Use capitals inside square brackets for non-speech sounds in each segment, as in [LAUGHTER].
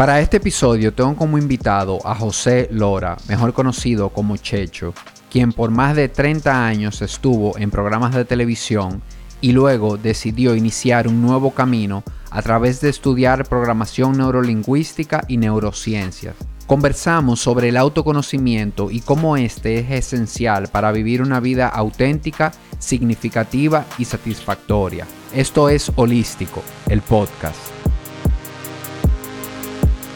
Para este episodio tengo como invitado a José Lora, mejor conocido como Checho, quien por más de 30 años estuvo en programas de televisión y luego decidió iniciar un nuevo camino a través de estudiar programación neurolingüística y neurociencias. Conversamos sobre el autoconocimiento y cómo este es esencial para vivir una vida auténtica, significativa y satisfactoria. Esto es Holístico, el podcast.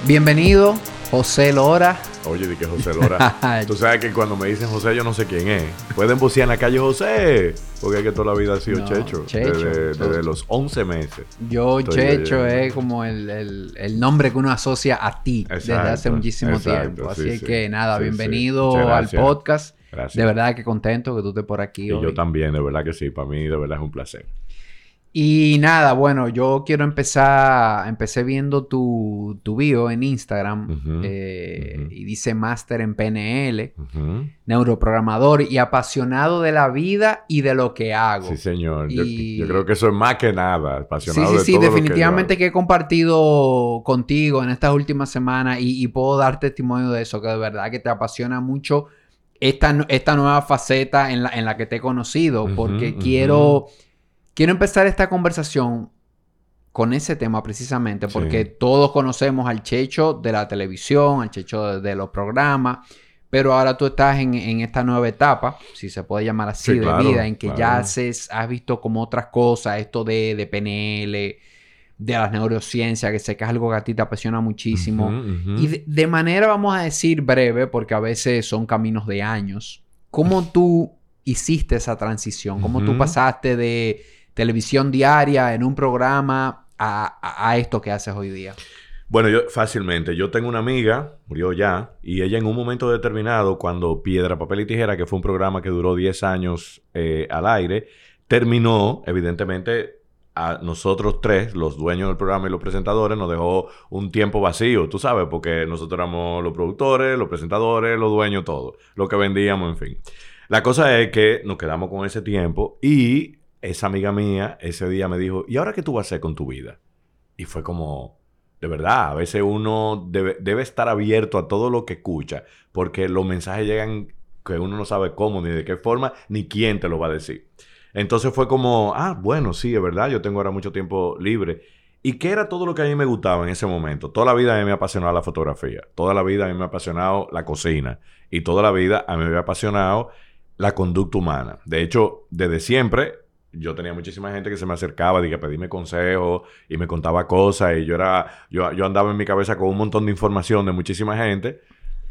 Bienvenido, José Lora. Oye, di que José Lora. [LAUGHS] Tú sabes que cuando me dicen José, yo no sé quién es. Pueden buscar en la calle José, porque es que toda la vida ha sido Checho. Desde, los 11 meses. Yo, Checho, es como el, nombre que uno asocia a ti desde hace muchísimo tiempo. Así que nada, bienvenido al podcast. Gracias. De verdad que contento que tú estés por aquí. Y yo también, de verdad que sí. Para mí, de verdad es un placer. Y nada, bueno, yo quiero empezar, empecé viendo tu, tu bio en Instagram eh, y dice máster en PNL, neuroprogramador y apasionado de la vida y de lo que hago. Sí, señor. Yo, creo que eso es más que nada, apasionado sí, sí, sí, definitivamente que, he compartido contigo en estas últimas semanas y, puedo dar testimonio de eso, que de verdad que te apasiona mucho esta, esta nueva faceta en la, en la que te he conocido, porque quiero Quiero empezar esta conversación con ese tema precisamente, porque todos conocemos al Checho de la televisión, al Checho de, los programas, pero ahora tú estás en, esta nueva etapa, si se puede llamar así, de vida, en que ya haces, has visto como otras cosas, esto de, de PNL, de las neurociencias, que sé que es algo que a ti te apasiona muchísimo. Y de, manera, vamos a decir, breve, porque a veces son caminos de años, ¿cómo tú hiciste esa transición? ¿Cómo tú pasaste de televisión diaria, en un programa, a, esto que haces hoy día? Bueno, yo fácilmente. Yo tengo una amiga, murió ya, y ella en un momento determinado, cuando Piedra, Papel y Tijera, que fue un programa que duró 10 años eh, al aire, terminó, evidentemente, a nosotros tres, los dueños del programa y los presentadores, nos dejó un tiempo vacío, tú sabes, porque nosotros éramos los productores, los presentadores, los dueños, todo, lo que vendíamos, en fin. La cosa es que nos quedamos con ese tiempo y esa amiga mía ese día me dijo, ¿y ahora qué tú vas a hacer con tu vida? Y fue como, de verdad, a veces uno debe, debe estar abierto a todo lo que escucha, porque los mensajes llegan que uno no sabe cómo, ni de qué forma, ni quién te lo va a decir. Entonces fue como, ah, bueno, sí, es verdad, yo tengo ahora mucho tiempo libre. ¿Y qué era todo lo que a mí me gustaba en ese momento? Toda la vida a mí me ha apasionado la fotografía, toda la vida a mí me ha apasionado la cocina y toda la vida a mí me ha apasionado la conducta humana. De hecho, desde siempre yo tenía muchísima gente que se me acercaba, que pedirme consejos y me contaba cosas y yo era, yo, yo andaba en mi cabeza con un montón de información de muchísima gente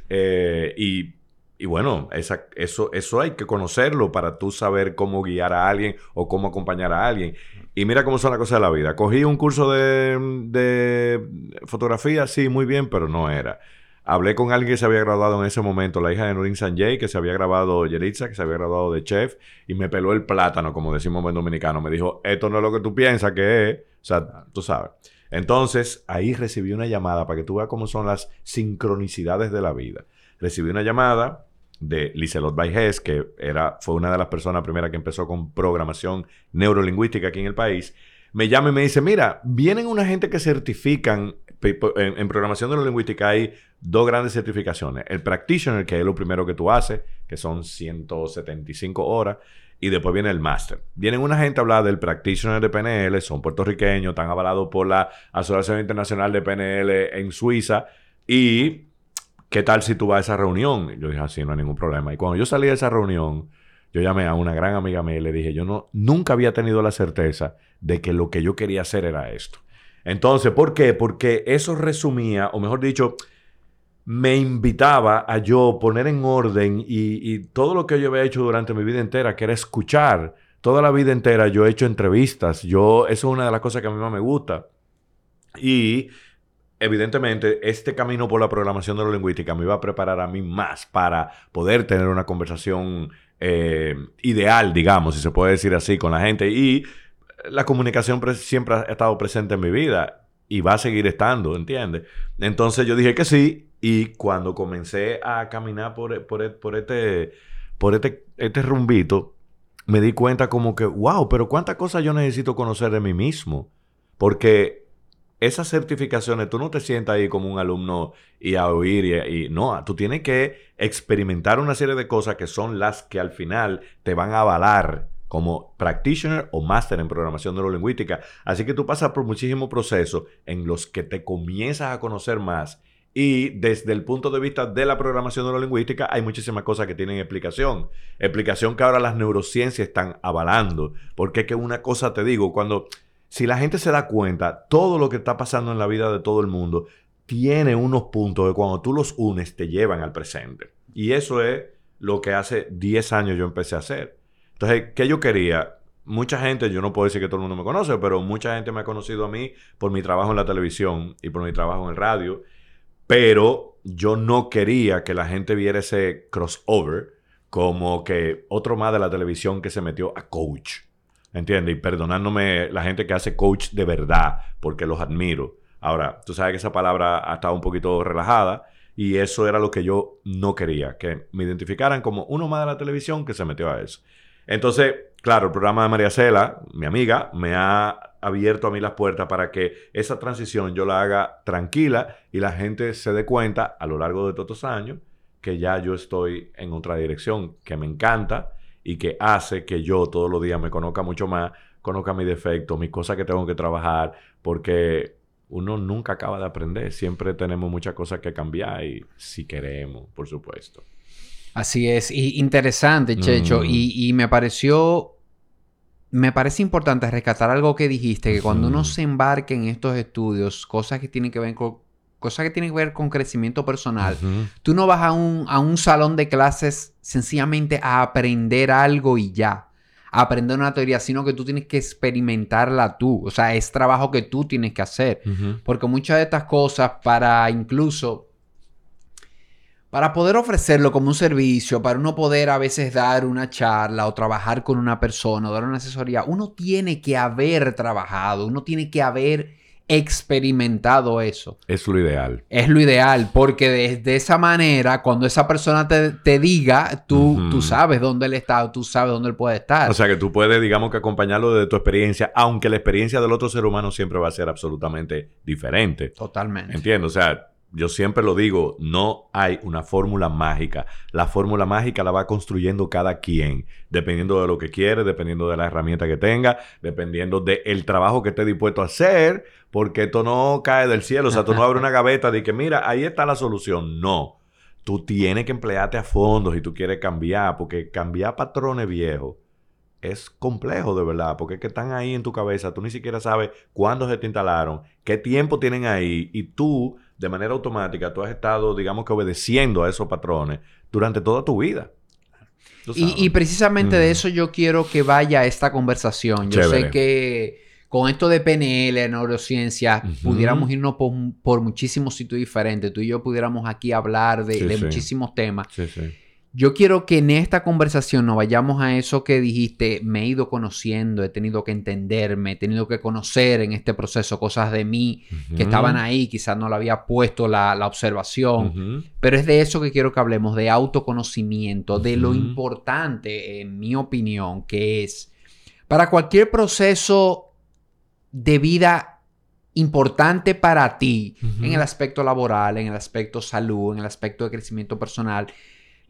eh, y, y, bueno, esa, eso, eso hay que conocerlo para tú saber cómo guiar a alguien o cómo acompañar a alguien. Y mira cómo son las cosas de la vida. Cogí un curso de, de fotografía, sí, muy bien, pero no era. Hablé con alguien que se había graduado en ese momento, la hija de Norin Sanjay, que se había grabado, Yeritza, que se había graduado de chef, y me peló el plátano, como decimos en dominicano. Me dijo, esto no es lo que tú piensas que es. O sea, tú sabes. Entonces, ahí recibí una llamada para que tú veas cómo son las sincronicidades de la vida. Recibí una llamada de Liselot Baiges, que era, fue una de las personas primera que empezó con programación neurolingüística aquí en el país. Me llama y me dice, mira, vienen una gente que certifican en, programación neurolingüística hay dos grandes certificaciones. El practitioner, que es lo primero que tú haces, que son 175 horas, y después viene el máster. Vienen una gente a hablar del practitioner de PNL, son puertorriqueños, están avalados por la Asociación Internacional de PNL en Suiza, y ¿qué tal si tú vas a esa reunión? yo dije, así, ah, no hay ningún problema. Y cuando yo salí de esa reunión, yo llamé a una gran amiga mía y le dije, yo no, nunca había tenido la certeza de que lo que yo quería hacer era esto. Entonces, ¿por qué? Porque eso resumía, o mejor dicho, me invitaba a yo poner en orden y, todo lo que yo había hecho durante mi vida entera, que era escuchar. Toda la vida entera yo he hecho entrevistas. Yo, eso es una de las cosas que a mí más me gusta. Y evidentemente, este camino por la programación neurolingüística me iba a preparar a mí más para poder tener una conversación eh, ideal, digamos, si se puede decir así, con la gente. Y la comunicación siempre ha estado presente en mi vida y va a seguir estando, ¿entiendes? Entonces yo dije que sí y cuando comencé a caminar por, por, por este, por este, este rumbito, me di cuenta como que, wow, pero cuántas cosas yo necesito conocer de mí mismo. Porque esas certificaciones, tú no te sientas ahí como un alumno y a oír y, y, no, tú tienes que experimentar una serie de cosas que son las que al final te van a avalar como practitioner o máster en programación neurolingüística. Así que tú pasas por muchísimos procesos en los que te comienzas a conocer más y desde el punto de vista de la programación neurolingüística hay muchísimas cosas que tienen explicación. Explicación que ahora las neurociencias están avalando. Porque es que una cosa te digo, cuando si la gente se da cuenta, todo lo que está pasando en la vida de todo el mundo tiene unos puntos que cuando tú los unes te llevan al presente. Y eso es lo que hace 10 años yo empecé a hacer. Entonces, ¿qué yo quería? Mucha gente, yo no puedo decir que todo el mundo me conoce, pero mucha gente me ha conocido a mí por mi trabajo en la televisión y por mi trabajo en el radio. Pero yo no quería que la gente viera ese crossover como que otro más de la televisión que se metió a coach. ¿Entiendes? Y perdonándome la gente que hace coach de verdad, porque los admiro. Ahora, tú sabes que esa palabra ha estado un poquito relajada y eso era lo que yo no quería, que me identificaran como uno más de la televisión que se metió a eso. Entonces, claro, el programa de María Cela, mi amiga, me ha abierto a mí las puertas para que esa transición yo la haga tranquila y la gente se dé cuenta a lo largo de todos estos años que ya yo estoy en otra dirección que me encanta y que hace que yo todos los días me conozca mucho más, conozca mis defectos, mis cosas que tengo que trabajar, porque uno nunca acaba de aprender, siempre tenemos muchas cosas que cambiar y si queremos, por supuesto. Así es, y interesante, Checho, Mm. y, y me pareció, me parece importante rescatar algo que dijiste, que cuando uno se embarque en estos estudios, cosas que tienen que ver con, cosas que tienen que ver con crecimiento personal. Tú no vas a un, a un salón de clases sencillamente a aprender algo y ya. A aprender una teoría, sino que tú tienes que experimentarla tú. O sea, es trabajo que tú tienes que hacer. Porque muchas de estas cosas, para incluso, para poder ofrecerlo como un servicio, para uno poder a veces dar una charla o trabajar con una persona o dar una asesoría, uno tiene que haber trabajado, uno tiene que haber experimentado eso. Es lo ideal. Es lo ideal, porque de, de esa manera, cuando esa persona te, te diga, tú, tú sabes dónde él está, tú sabes dónde él puede estar. O sea que tú puedes, digamos que acompañarlo de tu experiencia, aunque la experiencia del otro ser humano siempre va a ser absolutamente diferente. Totalmente. Entiendo, o sea, yo siempre lo digo, no hay una fórmula mágica. La fórmula mágica la va construyendo cada quien, dependiendo de lo que quiere, dependiendo de la herramienta que tenga, dependiendo del trabajo que esté dispuesto a hacer, porque esto no cae del cielo. O sea, tú no abres una [LAUGHS] gaveta de que, mira, ahí está la solución. No. Tú tienes que emplearte a fondo si tú quieres cambiar, porque cambiar patrones viejos es complejo de verdad, porque es que están ahí en tu cabeza, tú ni siquiera sabes cuándo se te instalaron, qué tiempo tienen ahí, y tú, de manera automática, tú has estado, digamos que obedeciendo a esos patrones durante toda tu vida. Y, precisamente de Mm. eso yo quiero que vaya esta conversación. Yo Chévere. sé que con esto de PNL, neurociencia, pudiéramos irnos por, por muchísimos sitios diferentes. Tú y yo pudiéramos aquí hablar de, Sí, de sí. muchísimos temas. Sí, sí. Yo quiero que en esta conversación nos vayamos a eso que dijiste, me he ido conociendo, he tenido que entenderme, he tenido que conocer en este proceso cosas de mí que estaban ahí, quizás no le había puesto la, la observación, pero es de eso que quiero que hablemos, de autoconocimiento, de lo importante, en mi opinión, que es para cualquier proceso de vida importante para ti, en el aspecto laboral, en el aspecto salud, en el aspecto de crecimiento personal,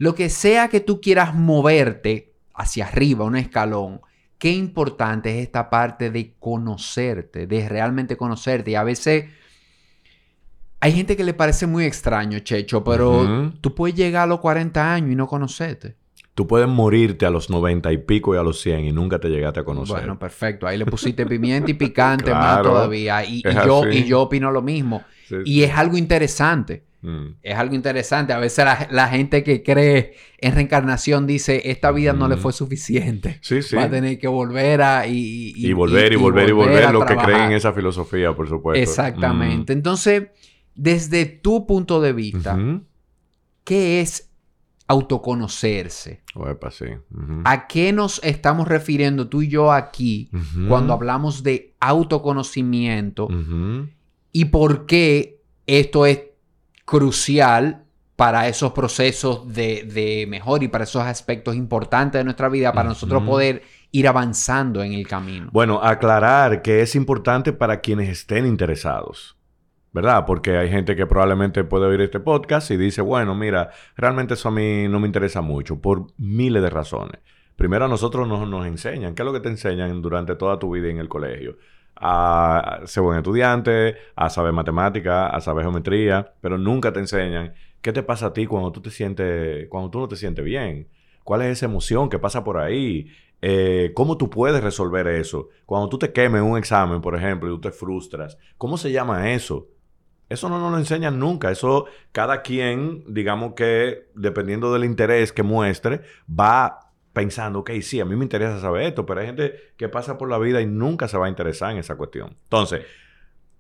lo que sea que tú quieras moverte hacia arriba, un escalón, qué importante es esta parte de conocerte, de realmente conocerte. Y a veces hay gente que le parece muy extraño, Checho, pero tú puedes llegar a los 40 años y no conocerte. Tú puedes morirte a los 90 y pico y a los 100 y nunca te llegaste a conocer. Bueno, perfecto. Ahí le pusiste pimienta y picante más todavía. Y, yo, así. y yo opino lo mismo. Sí, Y sí. es algo interesante. Mm. Es algo interesante. A veces la, la gente que cree en reencarnación dice, esta vida no le Mm. fue suficiente. Sí, sí. Va a tener que volver a... Y, Y, volver y, volver y volver, a lo que creen en esa filosofía, por supuesto. Exactamente. Entonces, desde tu punto de Mm. vista. ¿qué es autoconocerse? Sí. ¿A qué nos estamos refiriendo tú y yo aquí cuando hablamos de autoconocimiento? Y por qué esto es crucial para esos procesos de, de mejor y para esos aspectos importantes de nuestra vida, para nosotros poder ir avanzando en el camino. Bueno, aclarar que es importante para quienes estén interesados. ¿Verdad? Porque hay gente que probablemente puede oír este podcast y dice, bueno, mira, realmente eso a mí no me interesa mucho por miles de razones. Primero a nosotros nos, nos enseñan, ¿qué es lo que te enseñan durante toda tu vida en el colegio? A ser buen estudiante, a saber matemática, a saber geometría, pero nunca te enseñan qué te pasa a ti cuando tú te cuando tú no te sientes bien. ¿Cuál es esa emoción que pasa por ahí? Eh, ¿Cómo tú puedes resolver eso? Cuando tú te quemes un examen, por ejemplo, y tú te frustras, ¿cómo se llama eso? Eso no nos lo enseñan nunca. Eso cada quien, digamos que dependiendo del interés que muestre, va pensando, ok, sí, a mí me interesa saber esto, pero hay gente que pasa por la vida y nunca se va a interesar en esa cuestión. Entonces,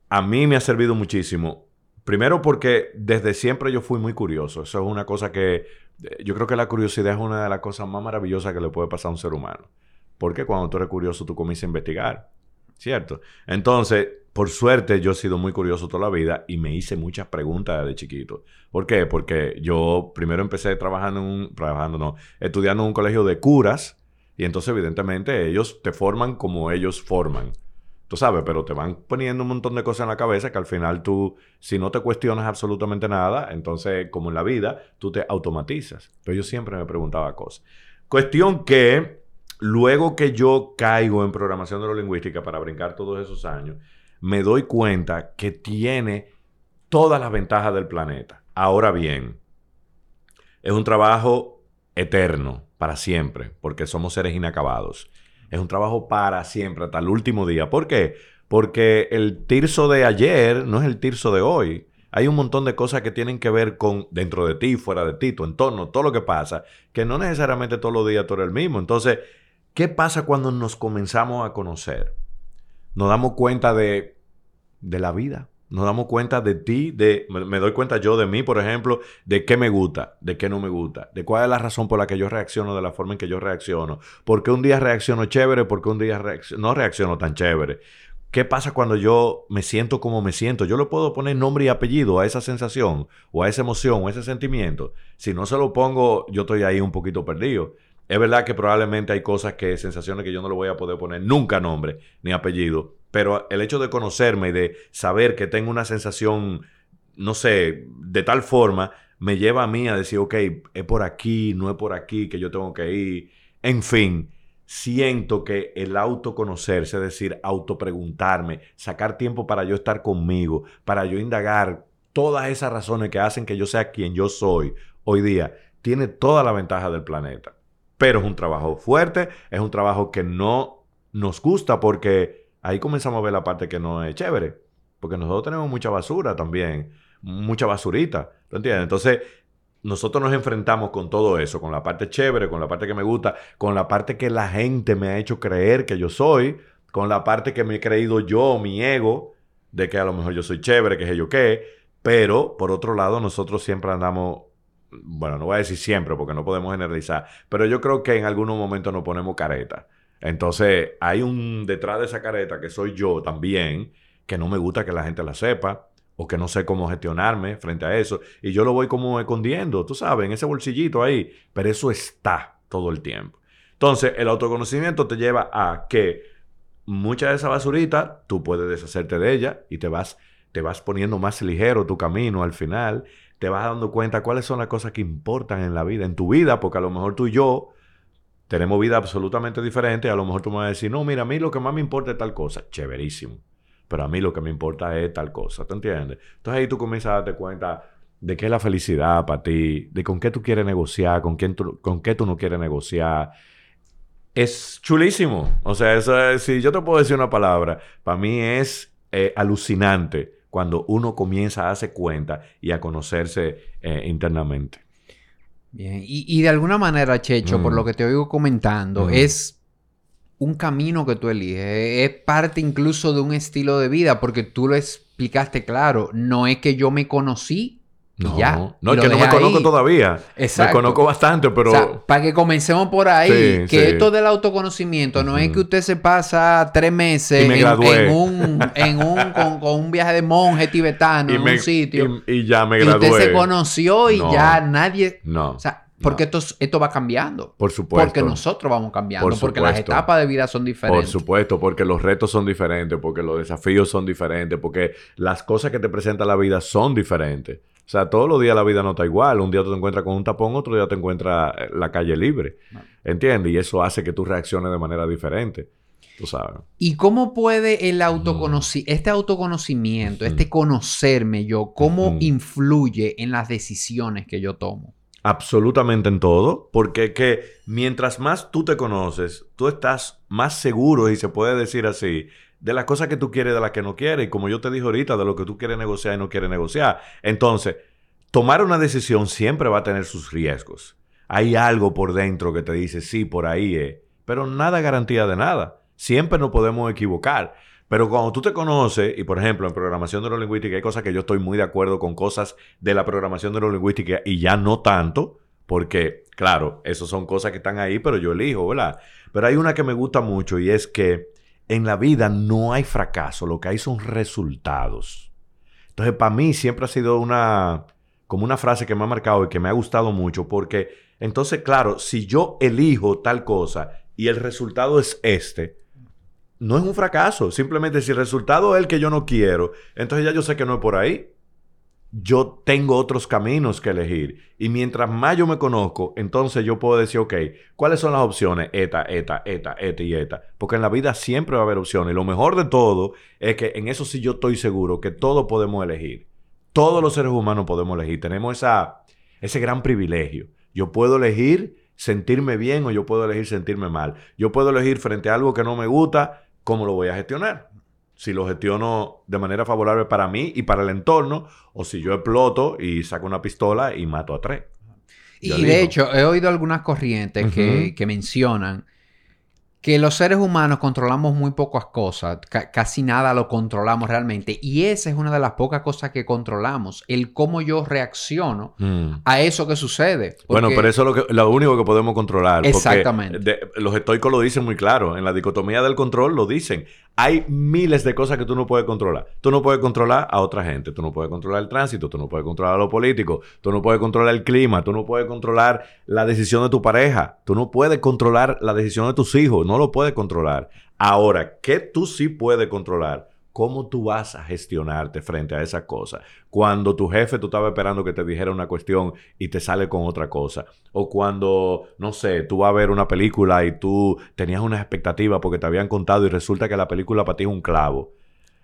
a mí me ha servido muchísimo. Primero porque desde siempre yo fui muy curioso. Eso es una cosa que eh, yo creo que la curiosidad es una de las cosas más maravillosas que le puede pasar a un ser humano. Porque cuando tú eres curioso, tú comienzas a investigar. ¿Cierto? Entonces, por suerte, yo he sido muy curioso toda la vida y me hice muchas preguntas de chiquito. ¿Por qué? Porque yo primero empecé trabajando en un, trabajando no, estudiando en un colegio de curas y entonces evidentemente ellos te forman como ellos forman. Tú sabes, pero te van poniendo un montón de cosas en la cabeza que al final tú, si no te cuestionas absolutamente nada, entonces como en la vida, tú te automatizas. Pero yo siempre me preguntaba cosas. Cuestión que luego que yo caigo en programación neurolingüística para brincar todos esos años, me doy cuenta que tiene todas las ventajas del planeta. Ahora bien, es un trabajo eterno, para siempre, porque somos seres inacabados. Es un trabajo para siempre, hasta el último día. ¿Por qué? Porque el tirso de ayer no es el tirso de hoy. Hay un montón de cosas que tienen que ver con dentro de ti, fuera de ti, tu entorno, todo lo que pasa, que no necesariamente todos los días tú eres el mismo. Entonces, ¿qué pasa cuando nos comenzamos a conocer? Nos damos cuenta de de la vida. Nos damos cuenta de ti, de, me, doy cuenta yo de mí, por ejemplo, de qué me gusta, de qué no me gusta, de cuál es la razón por la que yo reacciono de la forma en que yo reacciono. ¿Por qué un día reacciono chévere? ¿Por qué un día no reacciono tan chévere? ¿Qué pasa cuando yo me siento como me siento? Yo le puedo poner nombre y apellido a esa sensación, o a esa emoción, o a ese sentimiento. Si no se lo pongo, yo estoy ahí un poquito perdido. Es verdad que probablemente hay cosas que, sensaciones que yo no le voy a poder poner nunca nombre ni apellido, pero el hecho de conocerme y de saber que tengo una sensación, no sé, de tal forma, me lleva a mí a decir, ok, es por aquí, no es por aquí que yo tengo que ir. En fin, siento que el autoconocerse, es decir, autopreguntarme, sacar tiempo para yo estar conmigo, para yo indagar todas esas razones que hacen que yo sea quien yo soy hoy día, tiene toda la ventaja del planeta. Pero es un trabajo fuerte, es un trabajo que no nos gusta porque ahí comenzamos a ver la parte que no es chévere. Porque nosotros tenemos mucha basura también, mucha basurita, ¿tú entiendes? Entonces, nosotros nos enfrentamos con todo eso, con la parte chévere, con la parte que me gusta, con la parte que la gente me ha hecho creer que yo soy, con la parte que me he creído yo, mi ego, de que a lo mejor yo soy chévere, que es yo qué, pero por otro lado nosotros siempre andamos, bueno, no voy a decir siempre porque no podemos generalizar, pero yo creo que en algunos momentos nos ponemos careta. Entonces, hay un detrás de esa careta que soy yo también, que no me gusta que la gente la sepa o que no sé cómo gestionarme frente a eso. Y yo lo voy como escondiendo, tú sabes, en ese bolsillito ahí. Pero eso está todo el tiempo. Entonces, el autoconocimiento te lleva a que mucha de esa basurita, tú puedes deshacerte de ella y te vas, te vas poniendo más ligero tu camino al final. Te vas dando cuenta cuáles son las cosas que importan en la vida, en tu vida, porque a lo mejor tú y yo tenemos vida absolutamente diferente. A lo mejor tú me vas a decir, no, mira, a mí lo que más me importa es tal cosa. Chéverísimo. Pero a mí lo que me importa es tal cosa. ¿Te entiendes? Entonces ahí tú comienzas a darte cuenta de qué es la felicidad para ti, de con qué tú quieres negociar, con, quién con qué tú no quieres negociar. Es chulísimo. O sea, eso si yo te puedo decir una palabra, para mí es eh, alucinante cuando uno comienza a darse cuenta y a conocerse eh, internamente. Bien, y, de alguna manera, Checho, por lo mm. que te oigo comentando, es un camino que tú eliges, es parte incluso de un estilo de vida, porque tú lo explicaste claro, no es que yo me conocí no, ya. No, es que no me conozco todavía. Exacto. Me conozco bastante, pero. O sea, para que comencemos por ahí, que esto del autoconocimiento no es que usted se pasa tres meses en, un, en un [LAUGHS] con, un viaje de monje tibetano en un sitio. Y, ya me gradué. Y usted se conoció y ya nadie. No. O sea, Porque esto, esto va cambiando. Por supuesto. Porque nosotros vamos cambiando. porque las etapas de vida son diferentes. Por supuesto, porque los retos son diferentes, porque los desafíos son diferentes, porque las cosas que te presenta la vida son diferentes. O sea, todos los días la vida no está igual. Un día tú te encuentras con un tapón, otro día te encuentras la calle libre. ¿Entiendes? Y eso hace que tú reacciones de manera diferente. Tú sabes. ¿Y cómo puede el autoconocimiento, este autoconocimiento, este conocerme yo, cómo influye en las decisiones que yo tomo? Absolutamente en todo, porque que mientras más tú te conoces, tú estás más seguro, y se puede decir así, de las cosas que tú quieres y de las que no quieres. Y como yo te dije ahorita, de lo que tú quieres negociar y no quieres negociar. Entonces, tomar una decisión siempre va a tener sus riesgos. Hay algo por dentro que te dice, sí, por ahí es. Pero nada garantía de nada. Siempre nos podemos equivocar. Pero cuando tú te conoces, y por ejemplo en programación neurolingüística hay cosas que yo estoy muy de acuerdo con cosas de la programación neurolingüística y ya no tanto, porque claro, esas son cosas que están ahí, pero yo elijo, ¿verdad? Pero hay una que me gusta mucho y es que en la vida no hay fracaso, lo que hay son resultados. Entonces, para mí siempre ha sido una como una frase que me ha marcado y que me ha gustado mucho porque entonces, claro, si yo elijo tal cosa y el resultado es este, no es un fracaso. Simplemente si el resultado es el que yo no quiero, entonces ya yo sé que no es por ahí. Yo tengo otros caminos que elegir. Y mientras más yo me conozco, entonces yo puedo decir, ok, ¿cuáles son las opciones? Eta, eta, eta, eta y eta. Porque en la vida siempre va a haber opciones. Y lo mejor de todo es que en eso sí yo estoy seguro que todos podemos elegir. Todos los seres humanos podemos elegir. Tenemos esa, ese gran privilegio. Yo puedo elegir sentirme bien o yo puedo elegir sentirme mal. Yo puedo elegir frente a algo que no me gusta ¿cómo lo voy a gestionar? Si lo gestiono de manera favorable para mí y para el entorno, o si yo exploto y saco una pistola y mato a tres. y de hecho, he oído algunas corrientes que, que mencionan que los seres humanos controlamos muy pocas cosas, casi nada lo controlamos realmente. Y esa es una de las pocas cosas que controlamos, el cómo yo reacciono mm. a eso que sucede. Bueno, pero eso es lo, lo único que podemos controlar. Exactamente. los estoicos lo dicen muy claro, en la dicotomía del control lo dicen. Hay miles de cosas que tú no puedes controlar. Tú no puedes controlar a otra gente, tú no puedes controlar el tránsito, tú no puedes controlar a los políticos, tú no puedes controlar el clima, tú no puedes controlar la decisión de tu pareja, tú no puedes controlar la decisión de tus hijos, no lo puedes controlar. Ahora, ¿qué tú sí puedes controlar? ¿Cómo tú vas a gestionarte frente a esa cosa? Cuando tu jefe tú estabas esperando que te dijera una cuestión y te sale con otra cosa. O cuando, no sé, tú vas a ver una película y tú tenías una expectativa porque te habían contado y resulta que la película para ti es un clavo.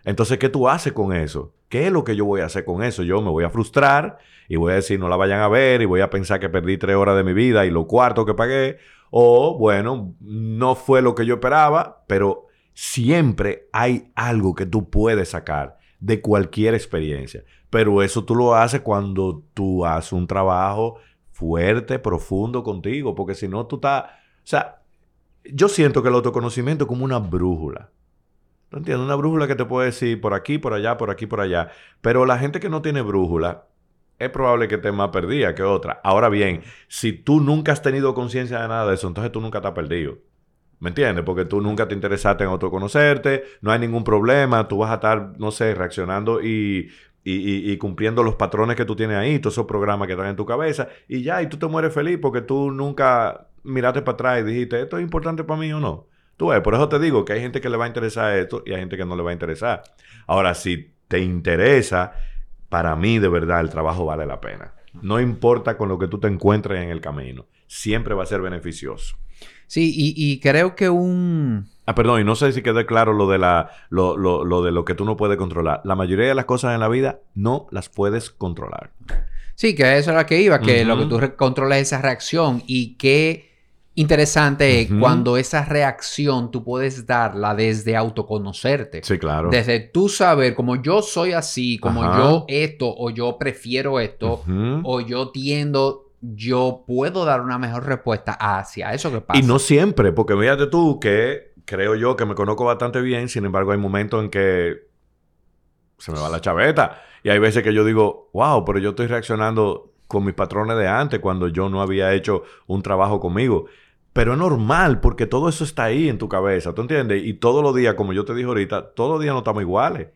Entonces, ¿qué tú haces con eso? ¿Qué es lo que yo voy a hacer con eso? Yo me voy a frustrar y voy a decir no la vayan a ver y voy a pensar que perdí tres horas de mi vida y lo cuarto que pagué. O, bueno, no fue lo que yo esperaba, pero siempre hay algo que tú puedes sacar de cualquier experiencia. Pero eso tú lo haces cuando tú haces un trabajo fuerte, profundo contigo, porque si no tú estás... O sea, yo siento que el autoconocimiento es como una brújula. ¿No entiendes? Una brújula que te puede decir por aquí, por allá, por aquí, por allá. Pero la gente que no tiene brújula, es probable que esté más perdida que otra. Ahora bien, si tú nunca has tenido conciencia de nada de eso, entonces tú nunca estás perdido. ¿Me entiendes? Porque tú nunca te interesaste en autoconocerte, no hay ningún problema, tú vas a estar, no sé, reaccionando y, y, cumpliendo los patrones que tú tienes ahí, todos esos programas que están en tu cabeza, y ya, y tú te mueres feliz porque tú nunca miraste para atrás y dijiste, ¿esto es importante para mí o no? Tú ves, por eso te digo que hay gente que le va a interesar esto y hay gente que no le va a interesar. Ahora, si te interesa, para mí de verdad el trabajo vale la pena. No importa con lo que tú te encuentres en el camino, siempre va a ser beneficioso. Sí, y, creo que un... Ah, perdón, y no sé si quedó claro lo de, la, lo, lo, de lo que tú no puedes controlar. La mayoría de las cosas en la vida no las puedes controlar. Sí, que eso era que iba, que lo que tú controlas es esa reacción y qué interesante es cuando esa reacción tú puedes darla desde autoconocerte. Sí, claro. Desde tú saber, como yo soy así, como yo esto, o yo prefiero esto, o yo tiendo yo puedo dar una mejor respuesta hacia eso que pasa. Y no siempre, porque fíjate tú que creo yo que me conozco bastante bien, sin embargo hay momentos en que se me va la chaveta. Y hay veces que yo digo, wow, pero yo estoy reaccionando con mis patrones de antes cuando yo no había hecho un trabajo conmigo. Pero es normal porque todo eso está ahí en tu cabeza, ¿tú entiendes? Y todos los días, como yo te dije ahorita, todos los días no estamos iguales.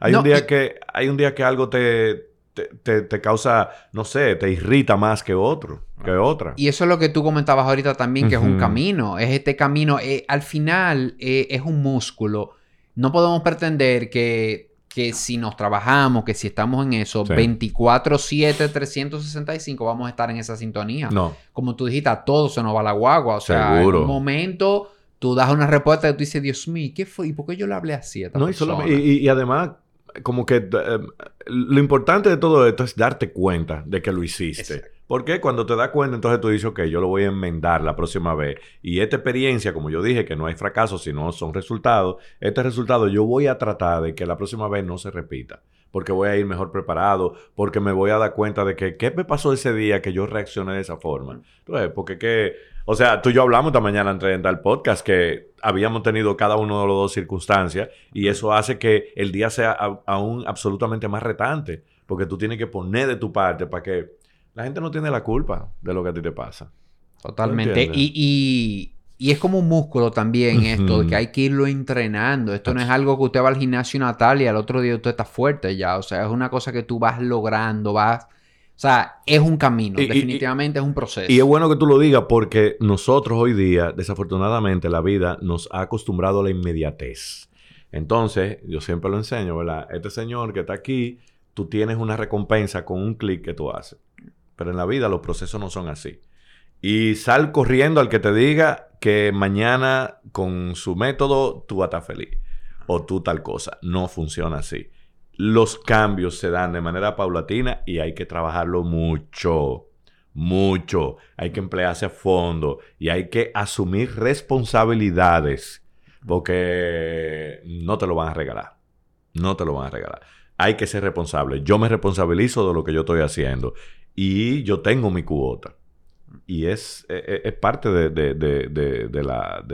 Hay un día que hay un día que algo te te, te- te causa, no sé, te irrita más que otro, que otra. Y eso es lo que tú comentabas ahorita también, que es un camino. Es este camino, eh, al final eh, es un músculo. No podemos pretender que, que si nos trabajamos, que si estamos en eso, Sí. 24-7, 365, vamos a estar en esa sintonía. No, Como tú dijiste, a todo se nos va la guagua. O sea, Seguro. en un momento tú das una respuesta y tú dices, Dios mío, ¿qué fue? ¿Y por qué yo le hablé así a esta no y, persona? solo- y, y- y además, como que eh, lo importante de todo esto es darte cuenta de que lo hiciste. Exacto. Porque cuando te das cuenta, entonces tú dices, ok, yo lo voy a enmendar la próxima vez. Y esta experiencia, como yo dije, que no hay fracaso, sino son resultados, este resultado yo voy a tratar de que la próxima vez no se repita. Porque voy a ir mejor preparado, porque me voy a dar cuenta de que, ¿qué me pasó ese día que yo reaccioné de esa forma? Entonces, porque que, o sea, tú y yo hablamos esta mañana entre en tal podcast que habíamos tenido cada uno de los dos circunstancias y eso hace que el día sea a- aún absolutamente más retante, porque tú tienes que poner de tu parte para que la gente no tiene la culpa de lo que a ti te pasa. Totalmente. Y, y, y es como un músculo también esto, de que hay que irlo entrenando. Esto no es algo que usted va al gimnasio Natalia y al otro día usted está fuerte ya. O sea, es una cosa que tú vas logrando, vas... O sea, es un camino. Y- y- Definitivamente es un proceso. Y es bueno que tú lo digas porque nosotros hoy día, desafortunadamente, la vida nos ha acostumbrado a la inmediatez. Entonces, yo siempre lo enseño, ¿verdad? Este señor que está aquí, tú tienes una recompensa con un clic que tú haces. Pero en la vida los procesos no son así. Y sal corriendo al que te diga que mañana con su método tú vas a estar feliz. O tú tal cosa. No funciona así. Los cambios se dan de manera paulatina y hay que trabajarlo mucho. Mucho. Hay que emplearse a fondo. Y hay que asumir responsabilidades. Porque no te lo van a regalar. No te lo van a regalar. Hay que ser responsable. Yo me responsabilizo de lo que yo estoy haciendo. Y yo tengo mi cuota. Y es, es, es parte de, de- de- de- la,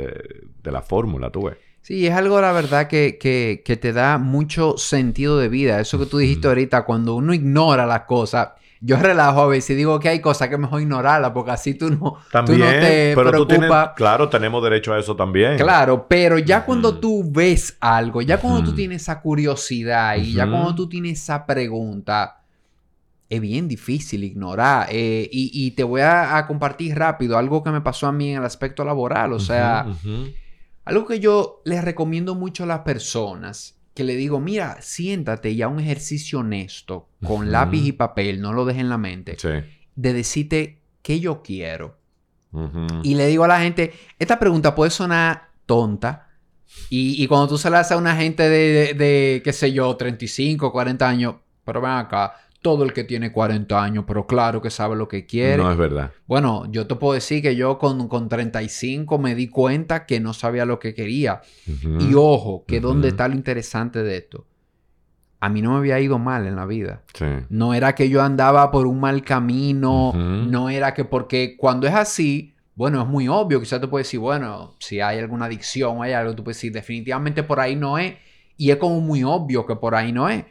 la fórmula, tú ves. Sí, es algo, la verdad, que, que, que te da mucho sentido de vida. Eso que tú dijiste ahorita, cuando uno ignora las cosas. Yo relajo a veces y digo que hay cosas que mejor ignorarlas porque así tú no, También, tú no te pero tú tienes, preocupas. claro, tenemos derecho a eso también. Claro, pero ya cuando tú ves algo, ya cuando tú tienes esa curiosidad y ya cuando tú tienes esa pregunta, es bien difícil ignorar. Eh, y, y te voy a, a compartir rápido algo que me pasó a mí en el aspecto laboral. O sea. Algo que yo les recomiendo mucho a las personas, que le digo, mira, siéntate y haz un ejercicio honesto, con lápiz y papel, no lo dejes en la mente, Sí. de decirte qué yo quiero. Y le digo a la gente, esta pregunta puede sonar tonta. Y, y cuando tú se la haces a una gente de, de, de, qué sé yo, 35, 40 años, pero ven acá, todo el que tiene 40 años, pero claro que sabe lo que quiere. No es verdad. Bueno, yo te puedo decir que yo con, con 35 me di cuenta que no sabía lo que quería. Y ojo, que Ujú. donde está lo interesante de esto. A mí no me había ido mal en la vida. Sí. No era que yo andaba por un mal camino, no era que porque cuando es así, bueno, es muy obvio, quizás te puedes decir, bueno, si hay alguna adicción o hay algo, tú puedes decir, definitivamente por ahí no es, y es como muy obvio que por ahí no es.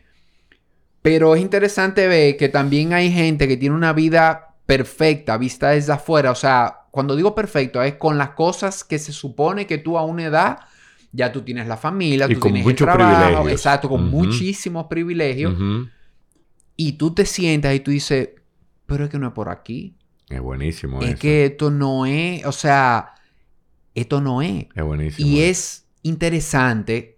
Pero es interesante ver que también hay gente que tiene una vida perfecta, vista desde afuera, o sea, cuando digo perfecto, es con las cosas que se supone que tú a una edad ya tú tienes la familia, Y tú con tienes muchos el trabajo, privilegios. exacto, con muchísimos privilegios, y tú te sientas y tú dices, pero es que no es por aquí. Es buenísimo Es eso. que esto no es, o sea, esto no es. Es buenísimo. Y es interesante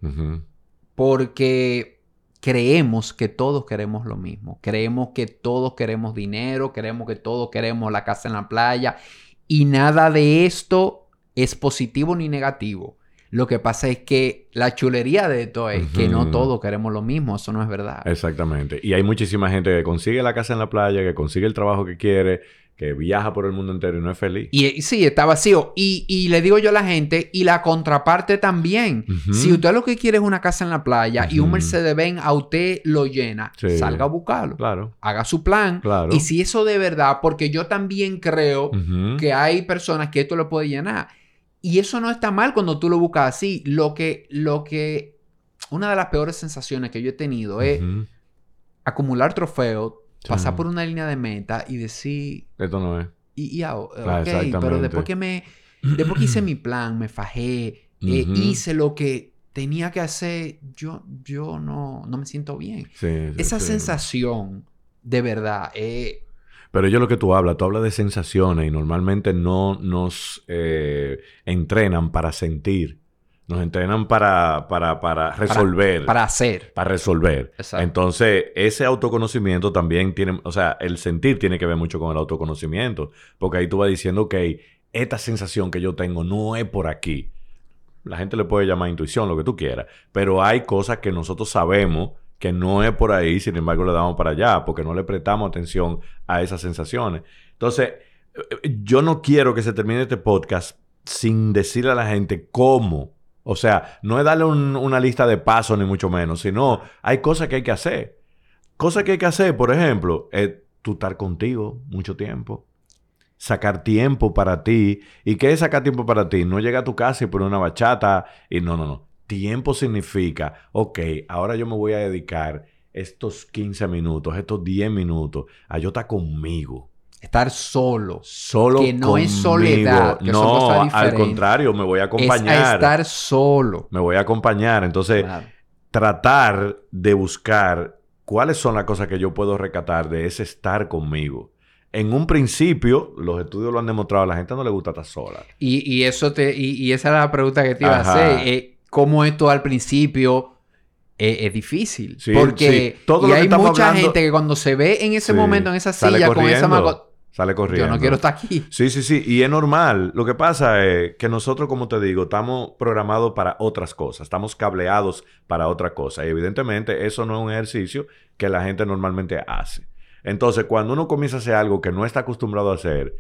porque creemos que todos queremos lo mismo. Creemos que todos queremos dinero, creemos que todos queremos la casa en la playa. Y nada de esto es positivo ni negativo. Lo que pasa es que la chulería de esto es que no todos queremos lo mismo. Eso no es verdad. Exactamente. Y hay muchísima gente que consigue la casa en la playa, que consigue el trabajo que quiere, que viaja por el mundo entero y no es feliz. Y, y sí, está vacío. Y, y le digo yo a la gente, y la contraparte también. Si usted lo que quiere es una casa en la playa y un. Mercedes-Benz a usted lo llena, Sí. salga a buscarlo. Claro, Haga su plan. claro. Y si eso de verdad, porque yo también creo que hay personas que esto le puede llenar. Y eso no está mal cuando tú lo buscas así. Lo que, lo que, una de las peores sensaciones que yo he tenido es acumular trofeos, Sí. pasar por una línea de meta y decir, Esto no es. y, ah, pero después que me, [CLEARS THROAT] después que hice mi plan, me fajé, eh, hice lo que tenía que hacer, yo, yo no, no me siento bien. Sí, sí, Esa sensación de verdad, eh, Pero yo lo que tú hablas, tú hablas de sensaciones y normalmente no nos eh, entrenan para sentir. Nos entrenan para, para, para resolver. para hacer. para resolver. Exacto. Entonces, ese autoconocimiento también tiene, o sea, el sentir tiene que ver mucho con el autoconocimiento, porque ahí tú vas diciendo, ok, esta sensación que yo tengo no es por aquí. La gente le puede llamar intuición, lo que tú quieras, pero hay cosas que nosotros sabemos que no es por ahí, sin embargo le damos para allá, porque no le prestamos atención a esas sensaciones. Entonces, eh, yo no quiero que se termine este podcast sin decirle a la gente cómo. O sea, no es darle un- una lista de pasos ni mucho menos, sino hay cosas que hay que hacer. Cosas que hay que hacer, por ejemplo, es tú estar contigo mucho tiempo. Sacar tiempo para ti. ¿Y qué es sacar tiempo para ti? No llega a tu casa y poner una bachata y no, no, no. Tiempo significa, ok, ahora yo me voy a dedicar estos 15 minutos, estos 10 minutos a yo estar conmigo. Estar solo. Solo Que no es conmigo. soledad, que son no, cosas al contrario, me voy a Es acompañar. a estar solo. Me voy a acompañar. Entonces, Claro. tratar de buscar cuáles son las cosas que yo puedo recatar de ese estar conmigo. En un principio, los estudios lo han demostrado, a la gente no le gusta estar sola. Y, y eso te, y, y esa era la pregunta que te iba Ajá. a hacer. eh, ¿Cómo esto al principio eh, es difícil? Sí, Porque sí. Todo y lo que hay mucha hablando- gente que cuando se ve en ese Sí. momento, en esa silla, con esa mago, Sale corriendo. yo no quiero estar aquí. Sí, sí, sí. Y es normal. Lo que pasa es que nosotros, como te digo, estamos programados para otras cosas. Estamos cableados para otra cosa. Y evidentemente eso no es un ejercicio que la gente normalmente hace. Entonces, cuando uno comienza a hacer algo que no está acostumbrado a hacer,